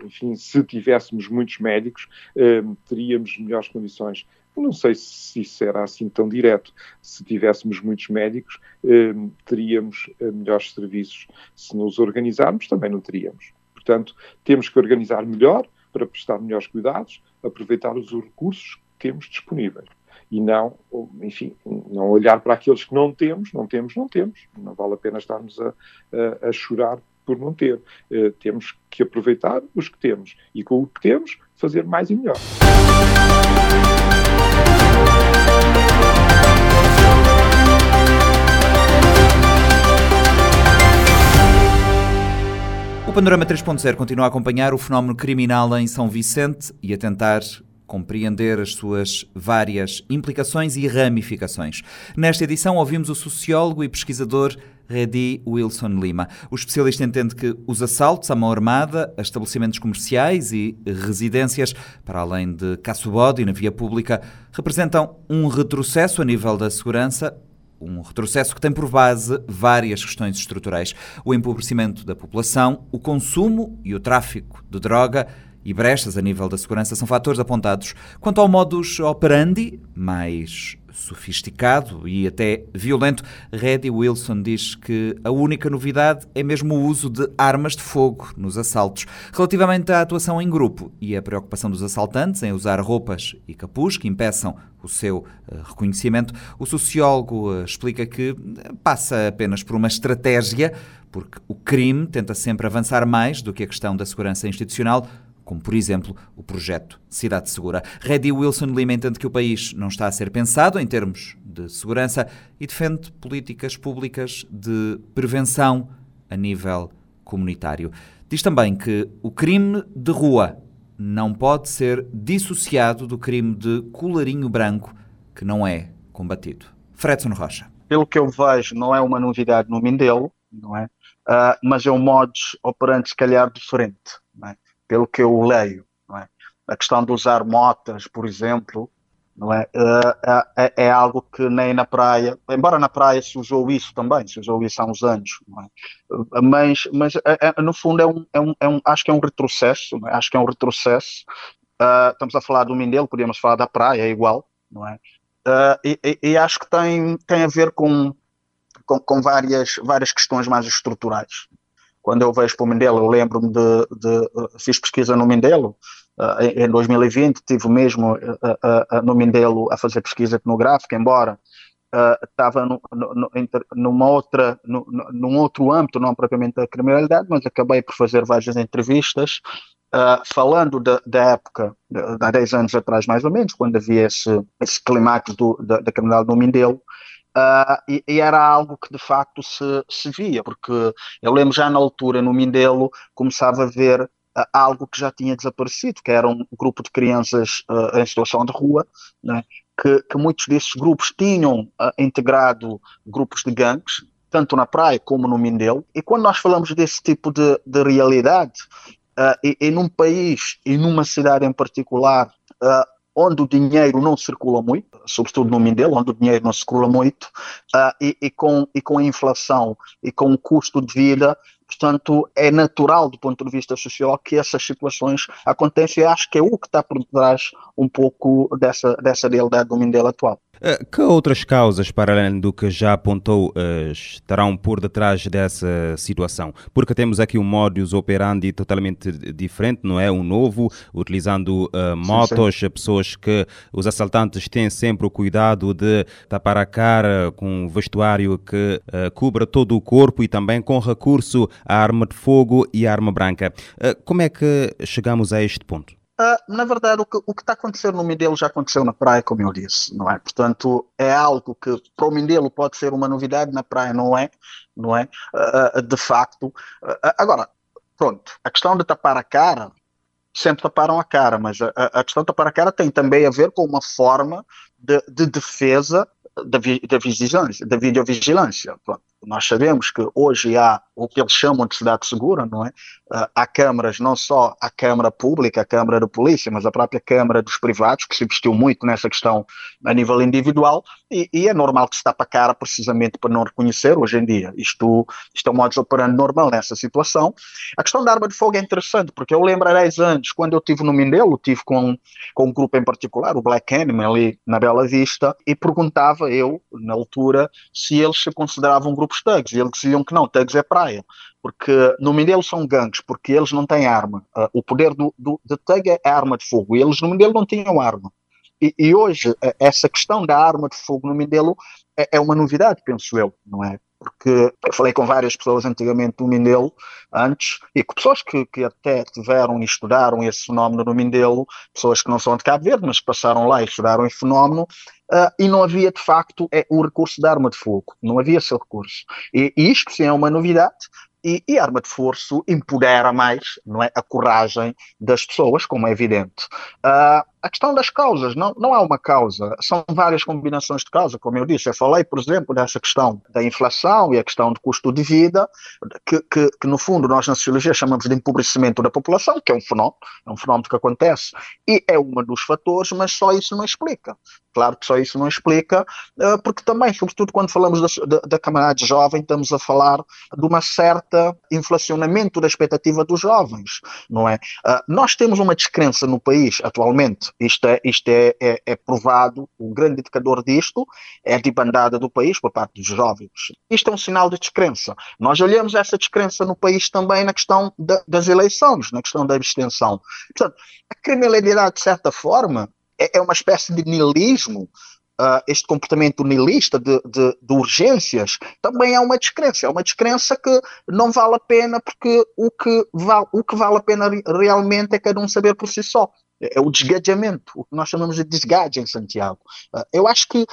enfim, se tivéssemos muitos médicos, hum, teríamos melhores condições. Não sei se isso era assim tão direto. Se tivéssemos muitos médicos, hum, teríamos eh, melhores serviços. Se nos organizarmos, também não teríamos. Portanto, temos que organizar melhor para prestar melhores cuidados, aproveitar os recursos que temos disponíveis e não, enfim, não olhar para aqueles que não temos, não temos, não temos. Não vale a pena estarmos a, a, a chorar por não ter. Uh, temos que aproveitar os que temos e com o que temos fazer mais e melhor. O Panorama 3.0 continua a acompanhar o fenómeno criminal em São Vicente e a tentar compreender as suas várias implicações e ramificações. Nesta edição ouvimos o sociólogo e pesquisador Redi Wilson Lima. O especialista entende que os assaltos à mão armada a estabelecimentos comerciais e residências, para além de caço-bode na via pública, representam um retrocesso a nível da segurança um retrocesso que tem por base várias questões estruturais: o empobrecimento da população, o consumo e o tráfico de droga e brechas a nível da segurança são fatores apontados. Quanto ao modus operandi, mais sofisticado e até violento, Reddy Wilson diz que a única novidade é mesmo o uso de armas de fogo nos assaltos. Relativamente à atuação em grupo e a preocupação dos assaltantes em usar roupas e capuz que impeçam o seu eh, reconhecimento, o sociólogo eh, explica que eh, passa apenas por uma estratégia, porque o crime tenta sempre avançar mais do que a questão da segurança institucional como por exemplo o projeto Cidade Segura. Reddy Wilson Lima entende que o país não está a ser pensado em termos de segurança e defende políticas públicas de prevenção a nível comunitário. Diz também que o crime de rua não pode ser dissociado do crime de colarinho branco que não é combatido. Fredson Rocha. Pelo que eu vejo, não é uma novidade no Mindelo, não é? Uh, mas é um modus operandi, se calhar, diferente. É? pelo que eu leio. É? A questão de usar motas, por exemplo, não é? É, é? é, algo que nem na praia, embora na praia se usou isso também, se usou isso há uns anos, é? mas, mas é, é, no fundo é um, é um, é um, acho que é um retrocesso, acho que é um retrocesso. Uh, estamos a falar do Mindelo, podíamos falar da praia, é igual, não é? Uh, e, e, acho que tem, tem a ver com, com, com várias, várias questões mais estruturais quando eu vejo para o Mindelo, eu lembro-me de, de, fiz pesquisa no Mindelo, uh, em, 2020 tive mesmo uh, uh, no Mindelo a fazer pesquisa etnográfica, embora estava no, no, numa outra, num outro âmbito, não propriamente da criminalidade, mas acabei por fazer várias entrevistas falando da, da época, de, há 10 anos atrás mais ou menos, quando havia esse, esse clímax da, da criminalidade no Mindelo, Uh, e, e, era algo que de facto se, se via, porque eu lembro já na altura, no Mindelo, começava a ver uh, algo que já tinha desaparecido, que era um grupo de crianças uh, em situação de rua, né, que, que, muitos desses grupos tinham integrado grupos de gangues, tanto na praia como no Mindelo, e quando nós falamos desse tipo de, de realidade, e, e, num país e numa cidade em particular, onde o dinheiro não circula muito, sobretudo no Mindelo, onde o dinheiro não circula muito, uh, e, e, com, e com a inflação e com o custo de vida, portanto, é natural do ponto de vista social que essas situações aconteçam e acho que é o que está por trás um pouco dessa, dessa realidade do Mindelo atual. Eh, que outras causas, para além do que já apontou, eh, estarão por detrás dessa situação? Porque temos aqui um modus operandi totalmente diferente, não é? Um novo, utilizando uh, motos, sim, sim. pessoas que os assaltantes têm sempre o cuidado de tapar a cara com um vestuário que uh, cubra todo o corpo e também com recurso à arma de fogo e à arma branca. Uh, como é que chegamos a este ponto? Uh, na verdade, o que, o que está acontecendo no Mindelo já aconteceu na praia, como eu disse, não é? Portanto, é algo que para o Mindelo pode ser uma novidade, na praia não é, não é? Uh, de facto. Uh, agora, pronto, a questão de tapar a cara, sempre taparam a cara, mas a, a questão de tapar a cara tem também a ver com uma forma de, de defesa da, vi, da vigilância, da videovigilância. Pronto. Nós sabemos que hoje há o que eles chamam de cidade segura, não é? Uh, há câmaras, não só a Câmara Pública, a Câmara de Polícia, mas a própria Câmara dos Privados, que se investiu muito nessa questão a nível individual, e, e é normal que se tapa a cara precisamente para não reconhecer hoje em dia. Isto, isto é um modo operando normal nessa situação. A questão da arma de fogo é interessante, porque eu 10 anos, quando eu estive no Mindelo, estive com, com um grupo em particular, o Black Enemy, ali na Bela Vista, e perguntava eu, na altura, se eles se consideravam grupos thugs, e eles diziam que não, thugs é praia porque no Mindelo são gangues, porque eles não têm arma. Uh, o poder do, do, de Thug é arma de fogo, e eles no Mindelo não tinham arma. E, e hoje, essa questão da arma de fogo no Mindelo é, é, uma novidade, penso eu, não é? Porque falei com várias pessoas antigamente do Mindelo, antes, e com pessoas que, que até tiveram e estudaram esse fenómeno no Mindelo, pessoas que não são de Cabo Verde, mas passaram lá e estudaram esse fenómeno, Uh, e não havia de facto é, o recurso da arma de fogo, não havia esse recurso. E, e isto sim é uma novidade, E, e, arma de força empodera mais não é, a coragem das pessoas, como é evidente. Uh, a questão das causas, não, não há uma causa, são várias combinações de causa, como eu disse. Eu falei, por exemplo, dessa questão da inflação e a questão do custo de vida, que, que, que, no fundo nós na sociologia chamamos de empobrecimento da população, que é um fenómeno, é um fenómeno que acontece e é um dos fatores, mas só isso não explica. Claro que só isso não explica, eh, porque também, sobretudo quando falamos da, da, da camarada jovem, estamos a falar de uma certa inflacionamento da expectativa dos jovens, não é? Eh, nós temos uma descrença no país atualmente, isto é, isto é, é, é provado, o grande indicador disto é a debandada do país por parte dos jovens. Isto é um sinal de descrença. Nós olhamos essa descrença no país também na questão da, das eleições, na questão da abstenção. Portanto, a criminalidade, de certa forma, é, é uma espécie de niilismo, uh, este comportamento niilista de, de, de, urgências, também é uma descrença. É uma descrença que não vale a pena, porque o que vale, o que vale a pena realmente é cada um saber por si só. É, é o desgadeamento, o que nós chamamos de desgade em Santiago. Uh, eu acho que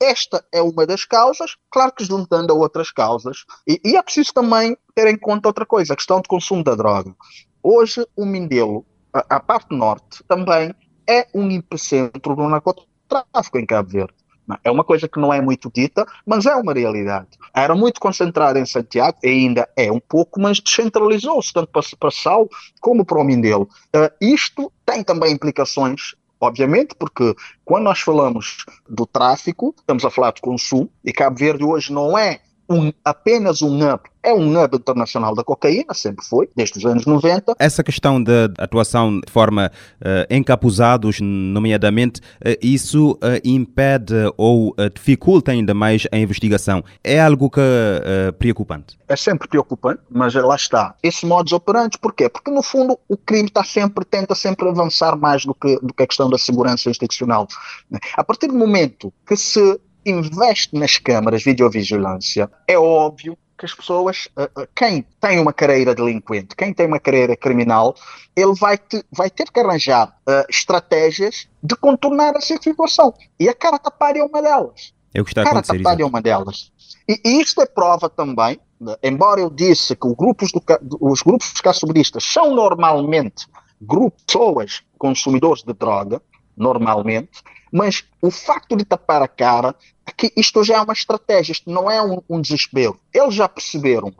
esta é uma das causas, claro que juntando a outras causas, e, e, é preciso também ter em conta outra coisa, a questão do consumo da droga. Hoje, o Mindelo, a, a parte norte, também é um epicentro do narcotráfico em Cabo Verde. É uma coisa que não é muito dita, mas é uma realidade. Era muito concentrada em Santiago, ainda é um pouco, mas descentralizou-se tanto para, para Sal como para o Mindelo. Uh, isto tem também implicações obviamente, porque quando nós falamos do tráfico, estamos a falar de consumo, e Cabo Verde hoje não é um, apenas um hub, é um hub internacional da cocaína, sempre foi, desde os anos 90. Essa questão da atuação de forma uh, encapuzados, nomeadamente, uh, isso uh, impede ou dificulta ainda mais a investigação. É algo que preocupante? É sempre preocupante, mas lá está. Esse modus operandi, porquê? Porque no fundo o crime está sempre, tenta sempre avançar mais do que, do que a questão da segurança institucional. A partir do momento que se investe nas câmaras de videovigilância, é óbvio que as pessoas, eh, eh, quem tem uma carreira delinquente, quem tem uma carreira criminal, ele vai, te, vai ter que arranjar uh, estratégias de contornar essa situação. E a cara tapar é uma delas. É o que está a. Cara é uma delas. E, e isto é prova também, embora eu disse que grupos do, os grupos caçobristas são normalmente grupos, pessoas consumidores de droga, normalmente, mas o facto de tapar a cara, que isto já é uma estratégia, isto não é um, um desespero. Eles já perceberam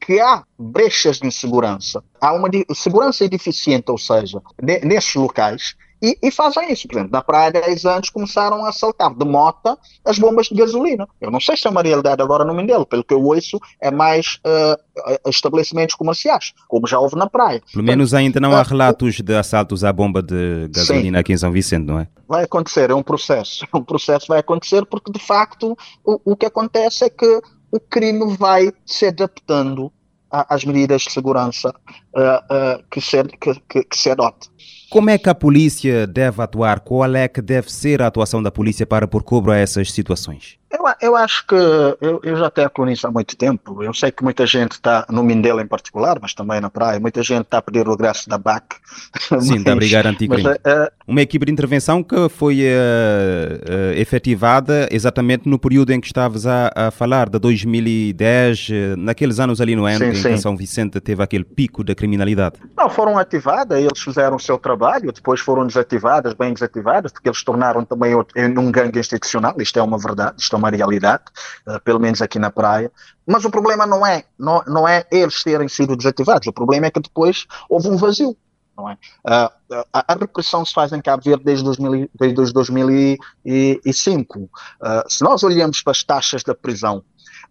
que há brechas de insegurança, há uma segurança deficiente, ou seja, nesses locais, e, e, fazem isso. Por exemplo, na praia há 10 anos começaram a assaltar de mota as bombas de gasolina. Eu não sei se é uma realidade agora no Mindelo, pelo que eu ouço, é mais uh, estabelecimentos comerciais, como já houve na praia. Pelo menos ainda não há relatos de assaltos à bomba de gasolina sim, aqui em São Vicente, não é? Vai acontecer, é um processo. Um processo vai acontecer porque, de facto, o, o que acontece é que o crime vai se adaptando às medidas de segurança uh, uh, que, se, que, que, que se adote. Como é que a polícia deve atuar? Qual é que deve ser a atuação da polícia para pôr cobro a essas situações? Eu, eu acho que eu, eu já tenho nisso há muito tempo. Eu sei que muita gente está, no Mindelo em particular, mas também na praia, muita gente está a pedir o regresso da BAC. Sim, mas, da Brigada Anticrime. Uh, Uma equipe de intervenção que foi uh, uh, efetivada exatamente no período em que estavas a, a falar, de 2010, naqueles anos ali no ano, em sim. que São Vicente teve aquele pico da criminalidade. Não, foram ativadas, eles fizeram o seu trabalho, depois foram desativadas, bem desativadas, porque eles tornaram também um gangue institucional, isto é uma verdade, isto é uma realidade, uh, pelo menos aqui na praia. Mas o problema não é, não, não é eles terem sido desativados, o problema é que depois houve um vazio. Não é? Uh, a, a, repressão se faz em Cabo Verde desde, 2000, desde 2005. Uh, se nós olhamos para as taxas da prisão,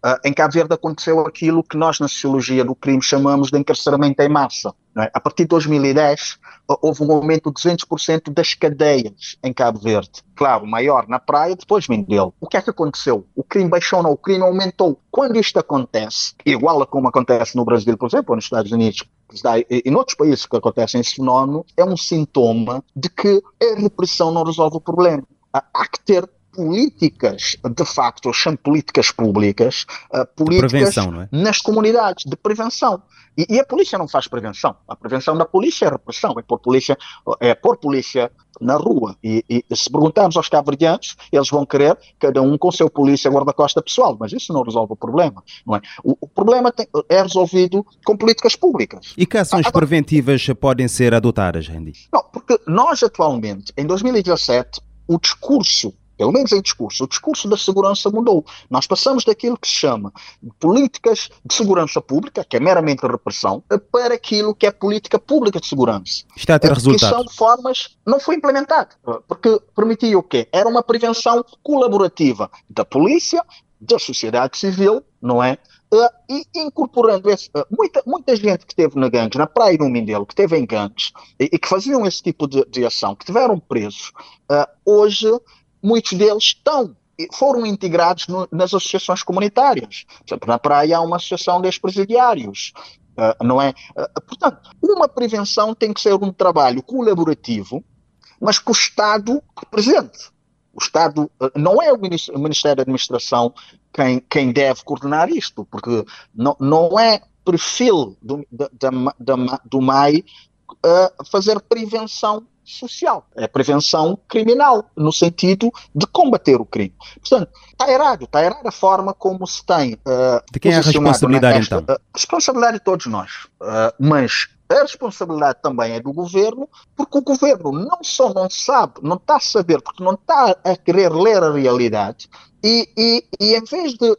Uh, em Cabo Verde aconteceu aquilo que nós na sociologia do crime chamamos de encarceramento em massa. É? A partir de 2010 uh, houve um aumento de 200% das cadeias em Cabo Verde. Claro, maior na praia, depois Mindelo. O que é que aconteceu? O crime baixou, não, o crime aumentou. Quando isto acontece, igual a como acontece no Brasil, por exemplo, ou nos Estados Unidos, e em outros países que acontecem esse fenómeno, é um sintoma de que a repressão não resolve o problema. Há que ter políticas, de facto, são políticas públicas, uh, políticas é? nas comunidades de prevenção. E, e, a polícia não faz prevenção. A prevenção da polícia é repressão, é pôr polícia, é pôr polícia na rua. E, e se perguntarmos aos cabo-verdianos, eles vão querer cada um com seu polícia guarda-costa pessoal, mas isso não resolve o problema. Não é? o, o problema tem, é resolvido com políticas públicas. E que ações Agora, preventivas podem ser adotadas, Randy? Não, porque nós atualmente, em 2017, o discurso pelo menos em discurso. O discurso da segurança mudou. Nós passamos daquilo que se chama políticas de segurança pública, que é meramente repressão, para aquilo que é política pública de segurança. Está a ter resultados. Que são formas. Não foi implementado. Porque permitia o quê? Era uma prevenção colaborativa da polícia, da sociedade civil, não é? Uh, e incorporando esse, uh, muita, muita gente que esteve na gangues, na praia no Mindelo, que esteve em gangues e, e que faziam esse tipo de, de ação, que tiveram presos, uh, hoje muitos deles estão foram integrados no, nas associações comunitárias. Por exemplo, na praia há uma associação de ex-presidiários, uh, não é? Uh, portanto, uma prevenção tem que ser um trabalho colaborativo, mas que o Estado presente. O Estado uh, não é o Ministério, da Administração quem, quem deve coordenar isto, porque não, não é perfil do, da, da, do MAI fazer prevenção social, é prevenção criminal, no sentido de combater o crime. Portanto, está errado, está errada a forma como se tem. Uh, de quem é a responsabilidade nesta, então? Uh, responsabilidade de todos nós, uh, mas a responsabilidade também é do governo, porque o governo não só não sabe, não está a saber, porque não está a querer ler a realidade, e, e, e, em vez de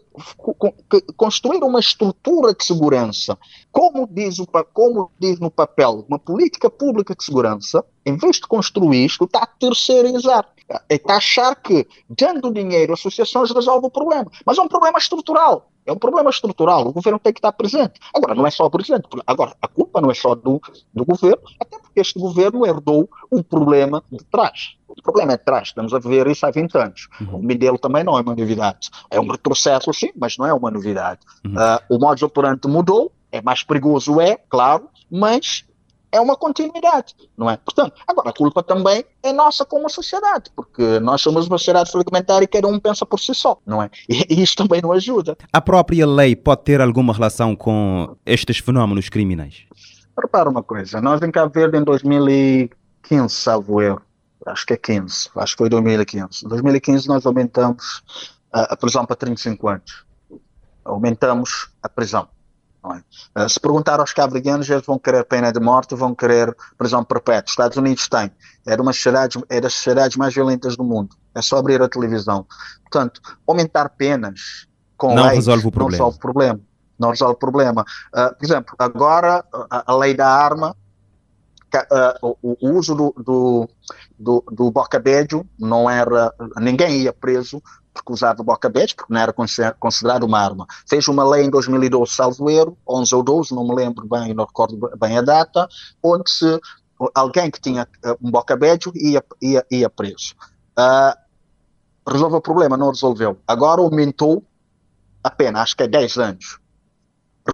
construir uma estrutura de segurança, como diz, o, como diz no papel, uma política pública de segurança, em vez de construir isto, está a terceirizar. Está a achar que, dando dinheiro, associações resolvem o problema. Mas é um problema estrutural. É um problema estrutural. O governo tem que estar presente. Agora, não é só o presidente. Agora, a culpa não é só do, do governo, até porque este governo herdou um problema de trás. O problema é de trás, estamos a ver isso há 20 anos. Uhum. O Mindelo também não é uma novidade. É um retrocesso, sim, mas não é uma novidade. Uhum. Uh, o modus operandi mudou, é mais perigoso, é, claro, mas é uma continuidade, não é? Portanto, agora a culpa também é nossa como sociedade, porque nós somos uma sociedade fragmentária e cada um pensa por si só, não é? E, isto também não ajuda. A própria lei pode ter alguma relação com estes fenómenos criminais? Repara uma coisa, nós em Cabo Verde em 2015, salvo erro, acho que é 15, acho que foi 2015. Em 2015 nós aumentamos a, a prisão para 35 anos. Aumentamos a prisão. É? Uh, se perguntar aos cabo eles vão querer pena de morte, vão querer prisão perpétua. Os Estados Unidos têm. É, uma sociedade, é das sociedades mais violentas do mundo. É só abrir a televisão. Portanto, aumentar penas com não leis resolve o problema. não resolve o problema. Não resolve o problema. Uh, por exemplo, agora a, a lei da arma uh, o, o, uso do, do, do, do não era. Ninguém ia preso porque usava bocabedio, porque não era considerado uma arma. Fez uma lei em 2012, salvo erro, 11 ou 12, não me lembro bem, não recordo bem a data, onde se, alguém que tinha uh, um bocabedio ia, ia, ia preso. Uh, resolveu o problema, não resolveu. Agora aumentou a pena, acho que é 10 anos.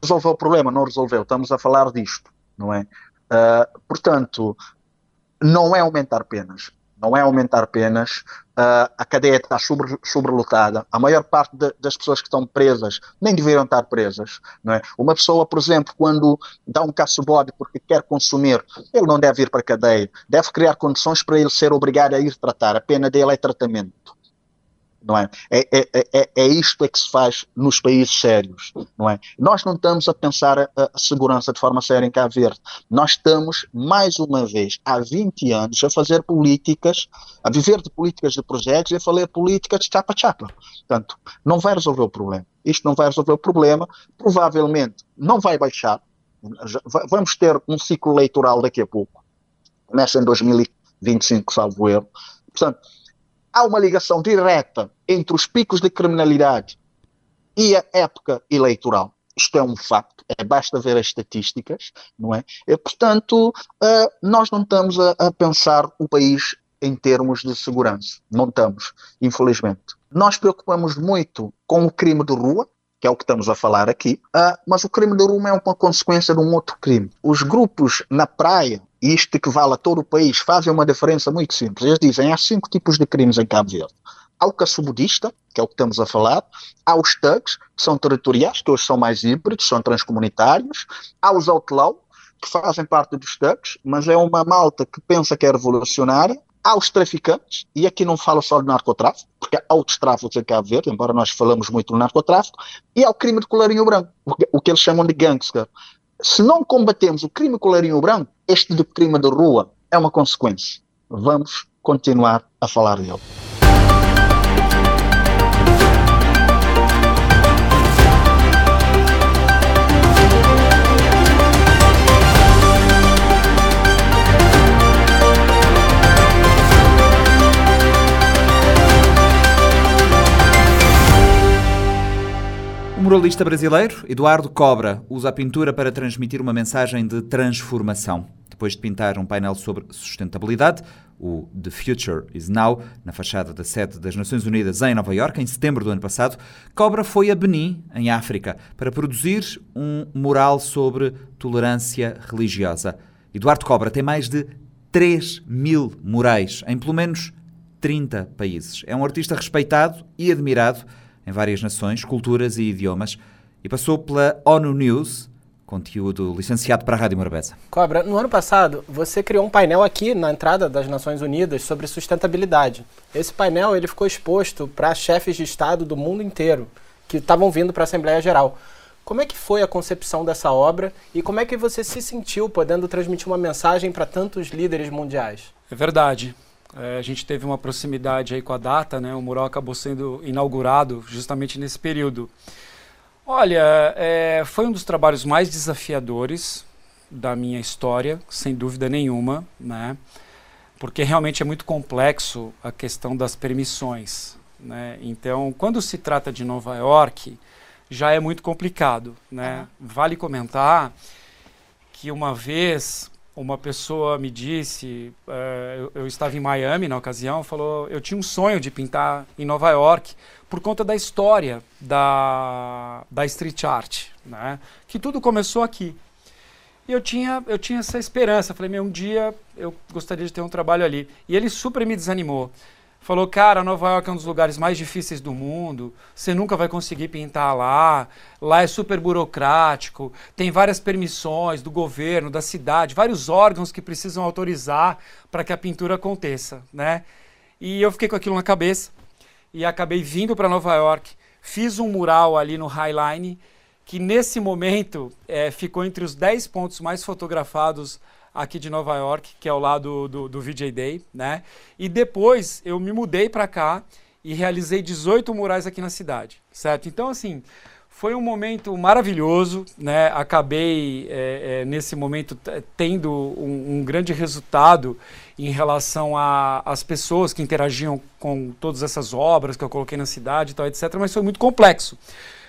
Resolveu o problema, não resolveu. Estamos a falar disto, não é? Uh, portanto, não é aumentar penas. Não é aumentar penas. Uh, a cadeia está sobre, sobrelotada. A maior parte de, das pessoas que estão presas nem deveriam estar presas. Não é? Uma pessoa, por exemplo, quando dá um caço-bode porque quer consumir, ele não deve ir para a cadeia. Deve criar condições para ele ser obrigado a ir tratar. A pena dele é tratamento não é? É, é, é, é isto é que se faz nos países sérios, não é? Nós não estamos a pensar a, a, segurança de forma séria em Cabo Verde. Nós estamos, mais uma vez, há 20 anos, a fazer políticas, a viver de políticas de projetos e a fazer políticas de chapa-chapa. Portanto, não vai resolver o problema. Isto não vai resolver o problema, provavelmente não vai baixar. Vamos ter um ciclo eleitoral daqui a pouco. Começa em 2025, salvo erro. Portanto, há uma ligação direta entre os picos de criminalidade e a época eleitoral. Isto é um facto, é, basta ver as estatísticas, não é? E, portanto, uh, nós não estamos a, a pensar o país em termos de segurança. Não estamos, infelizmente. Nós preocupamos muito com o crime de rua, que é o que estamos a falar aqui, uh, mas o crime de rua é uma consequência de um outro crime. Os grupos na praia isto que vale a todo o país, fazem uma diferença muito simples. Eles dizem há cinco tipos de crimes em Cabo Verde. ao caçubudista, que é o que estamos a falar, aos thugs, que são territoriais, que hoje são mais híbridos, são transcomunitários, aos outlaw, que fazem parte dos thugs, mas é uma malta que pensa que é revolucionária, aos traficantes, e aqui não falo só de narcotráfico, porque há outros tráficos em Cabo Verde, embora nós falamos muito do narcotráfico, e ao crime de colarinho branco, o que eles chamam de gangster. Se não combatemos o crime colarinho branco, este de crime de rua é uma consequência. Vamos continuar a falar dele. Muralista brasileiro Eduardo Cobra usa a pintura para transmitir uma mensagem de transformação. Depois de pintar um painel sobre sustentabilidade, o The Future is Now, na fachada da sede das Nações Unidas em Nova Iorque, em setembro do ano passado, Cobra foi a Benin, em África, para produzir um mural sobre tolerância religiosa. Eduardo Cobra tem mais de 3 mil murais em pelo menos 30 países. É um artista respeitado e admirado em várias nações, culturas e idiomas, e passou pela ONU News, conteúdo licenciado para a Rádio Morabeza. Cobra, no ano passado você criou um painel aqui na entrada das Nações Unidas sobre sustentabilidade. Esse painel ele ficou exposto para chefes de Estado do mundo inteiro que estavam vindo para a Assembleia Geral. Como é que foi a concepção dessa obra e como é que você se sentiu podendo transmitir uma mensagem para tantos líderes mundiais? É verdade. É, a gente teve uma proximidade aí com a data, né? O mural acabou sendo inaugurado justamente nesse período. Olha, é, foi um dos trabalhos mais desafiadores da minha história, sem dúvida nenhuma, né? Porque realmente é muito complexo a questão das permissões, né? Então, quando se trata de Nova York, já é muito complicado, né? Vale comentar que uma vez uma pessoa me disse, uh, eu, eu, estava em Miami na ocasião, falou, eu tinha um sonho de pintar em Nova York por conta da história da, da street art, né? Que tudo começou aqui. E eu tinha, eu tinha essa esperança, falei, meu, um dia eu gostaria de ter um trabalho ali. E ele super me desanimou. Falou, cara, Nova York é um dos lugares mais difíceis do mundo, você nunca vai conseguir pintar lá, lá é super burocrático, tem várias permissões do governo, da cidade, vários órgãos que precisam autorizar para que a pintura aconteça, né? E eu fiquei com aquilo na cabeça e acabei vindo para Nova York, fiz um mural ali no Highline, que nesse momento é, ficou entre os 10 pontos mais fotografados aqui de Nova York, que é ao lado do, do VJ Day, né? E depois eu me mudei para cá e realizei 18 murais aqui na cidade, certo? Então, assim, foi um momento maravilhoso, né? Acabei é, é, nesse momento tendo um, um, grande resultado em relação às pessoas que interagiam com todas essas obras que eu coloquei na cidade, e tal, etc. Mas foi muito complexo.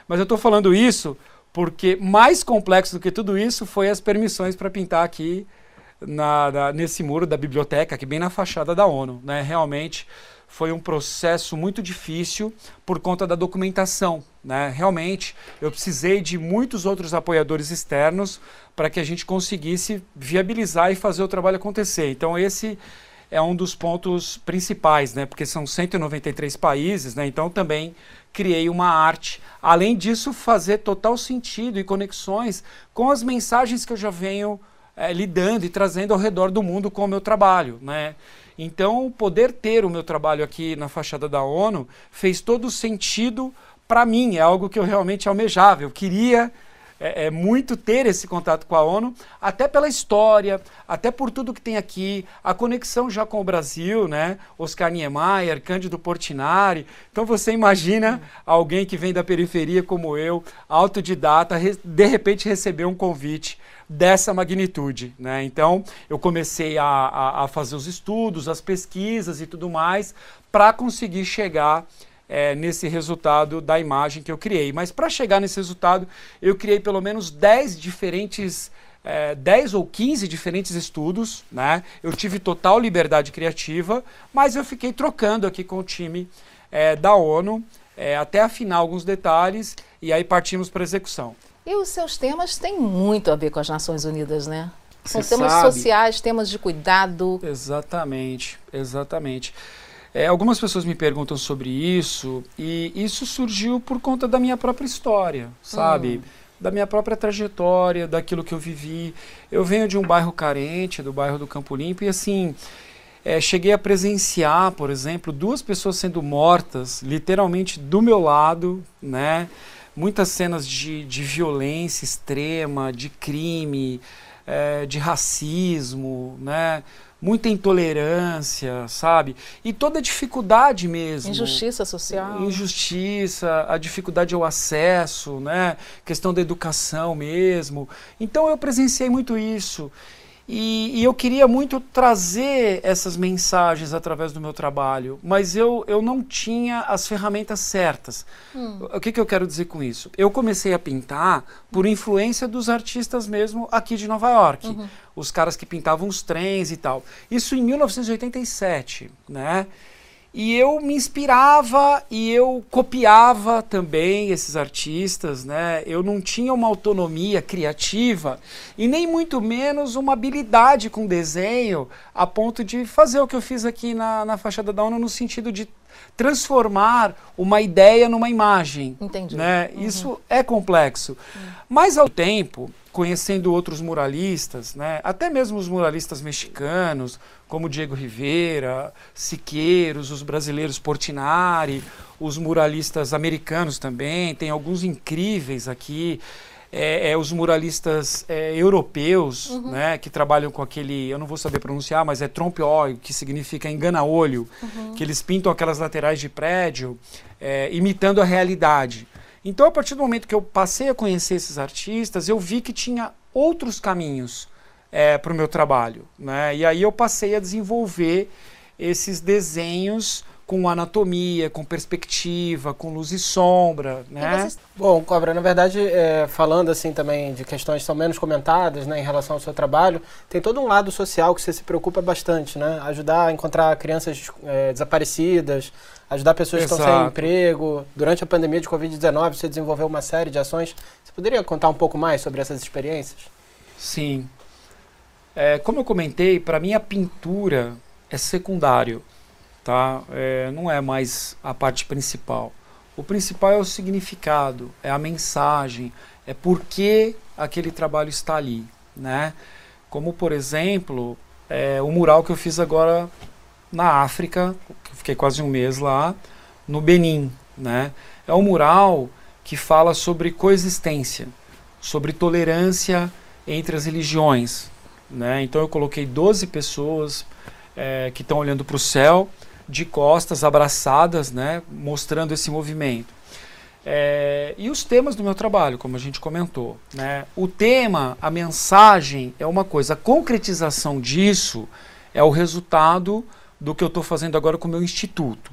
Mas eu estou falando isso porque mais complexo do que tudo isso foi as permissões para pintar aqui na, na, nesse muro da biblioteca, aqui bem na fachada da ONU. Né? Realmente foi um processo muito difícil por conta da documentação. Né? Realmente, eu precisei de muitos outros apoiadores externos para que a gente conseguisse viabilizar e fazer o trabalho acontecer. Então, esse é um dos pontos principais, né? porque são 193 países, né? então também criei uma arte. Além disso, fazer total sentido e conexões com as mensagens que eu já venho é, lidando e trazendo ao redor do mundo com o meu trabalho, né? Então, poder ter o meu trabalho aqui na fachada da ONU fez todo sentido para mim, é algo que eu realmente almejava. Eu queria é, é, muito ter esse contato com a ONU, até pela história, até por tudo que tem aqui, a conexão já com o Brasil, né? Oscar Niemeyer, Cândido Portinari. Então você imagina alguém que vem da periferia como eu, autodidata, de repente receber um convite dessa magnitude. Né? Então, eu comecei a, a, a fazer os estudos, as pesquisas e tudo mais, para conseguir chegar é, nesse resultado da imagem que eu criei. Mas para chegar nesse resultado, eu criei pelo menos 10 diferentes. É, 10 ou 15 diferentes estudos, né? Eu tive total liberdade criativa, mas eu fiquei trocando aqui com o time é, da ONU é, até afinar alguns detalhes e aí partimos para execução. E os seus temas têm muito a ver com as Nações Unidas, né? São Você temas sabe. sociais, temas de cuidado. Exatamente, exatamente. É, algumas pessoas me perguntam sobre isso e isso surgiu por conta da minha própria história, sabe? Hum. Da minha própria trajetória, daquilo que eu vivi. Eu venho de um bairro carente, do bairro do Campo Limpo, e assim, é, cheguei a presenciar, por exemplo, duas pessoas sendo mortas, literalmente do meu lado, né? Muitas cenas de, de violência extrema, de crime, é, de racismo, né? muita intolerância, sabe? E toda a dificuldade mesmo. Injustiça social. Injustiça, a dificuldade ao acesso, né? Questão da educação mesmo. Então eu presenciei muito isso. E, e, eu queria muito trazer essas mensagens através do meu trabalho, mas eu, eu não tinha as ferramentas certas. Hum. O que, que eu quero dizer com isso? Eu comecei a pintar por influência dos artistas mesmo aqui de Nova York. Uhum. Os caras que pintavam os trens e tal. Isso em 1987, né? E eu me inspirava e eu copiava também esses artistas, né? Eu não tinha uma autonomia criativa e nem muito menos uma habilidade com desenho a ponto de fazer o que eu fiz aqui na, na Fachada da ONU no sentido de transformar uma ideia numa imagem. Entendi. Né? Uhum. Isso é complexo. Uhum. Mas ao tempo, conhecendo outros muralistas, né? até mesmo os muralistas mexicanos, como Diego Rivera, Siqueiros, os brasileiros Portinari, os muralistas americanos também, tem alguns incríveis aqui. É, é, os muralistas é, europeus, uhum. né, que trabalham com aquele, eu não vou saber pronunciar, mas é trompe óleo, que significa engana-olho, uhum. que eles pintam aquelas laterais de prédio, é, imitando a realidade. Então, a partir do momento que eu passei a conhecer esses artistas, eu vi que tinha outros caminhos é, para o meu trabalho. Né? E aí eu passei a desenvolver esses desenhos com anatomia, com perspectiva, com luz e sombra, né? Vocês... Bom, Cobra, na verdade, é, falando assim também de questões que são menos comentadas, né, em relação ao seu trabalho, tem todo um lado social que você se preocupa bastante, né? Ajudar a encontrar crianças é, desaparecidas, ajudar pessoas Exato. que estão sem emprego. Durante a pandemia de Covid-19, você desenvolveu uma série de ações. Você poderia contar um pouco mais sobre essas experiências? Sim. É, como eu comentei, para mim a pintura é secundário tá? É, não é mais a parte principal. O principal é o significado, é a mensagem, é por que aquele trabalho está ali, né? Como, por exemplo, é, o mural que eu fiz agora na África, que fiquei quase um mês lá, no Benin, né? É um mural que fala sobre coexistência, sobre tolerância entre as religiões, né? Então eu coloquei 12 pessoas é, que estão olhando para o céu de costas, abraçadas, né, mostrando esse movimento. É, e os temas do meu trabalho, como a gente comentou. Né? O tema, a mensagem é uma coisa, a concretização disso é o resultado do que eu estou fazendo agora com o meu instituto.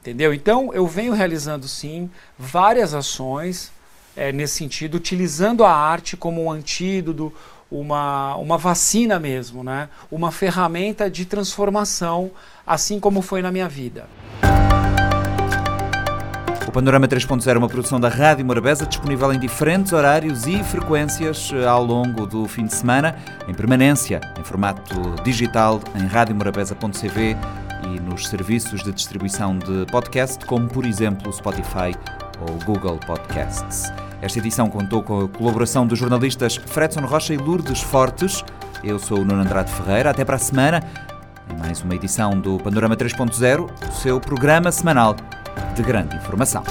Entendeu? Então, eu venho realizando, sim, várias ações é, nesse sentido, utilizando a arte como um antídoto, uma, uma vacina mesmo, né? uma ferramenta de transformação, assim como foi na minha vida. O Panorama 3.0 é uma produção da Rádio Morabeza, disponível em diferentes horários e frequências eh, ao longo do fim de semana, em permanência, em formato digital, em radiomorabeza.cv e nos serviços de distribuição de podcast, como por exemplo o Spotify ou Google Podcasts. Esta edição contou com a colaboração dos jornalistas Fredson Rocha e Lourdes Fortes. Eu sou o Nuno Andrade Ferreira. Até para a semana, em mais uma edição do Panorama 3.0, o seu programa semanal de grande informação.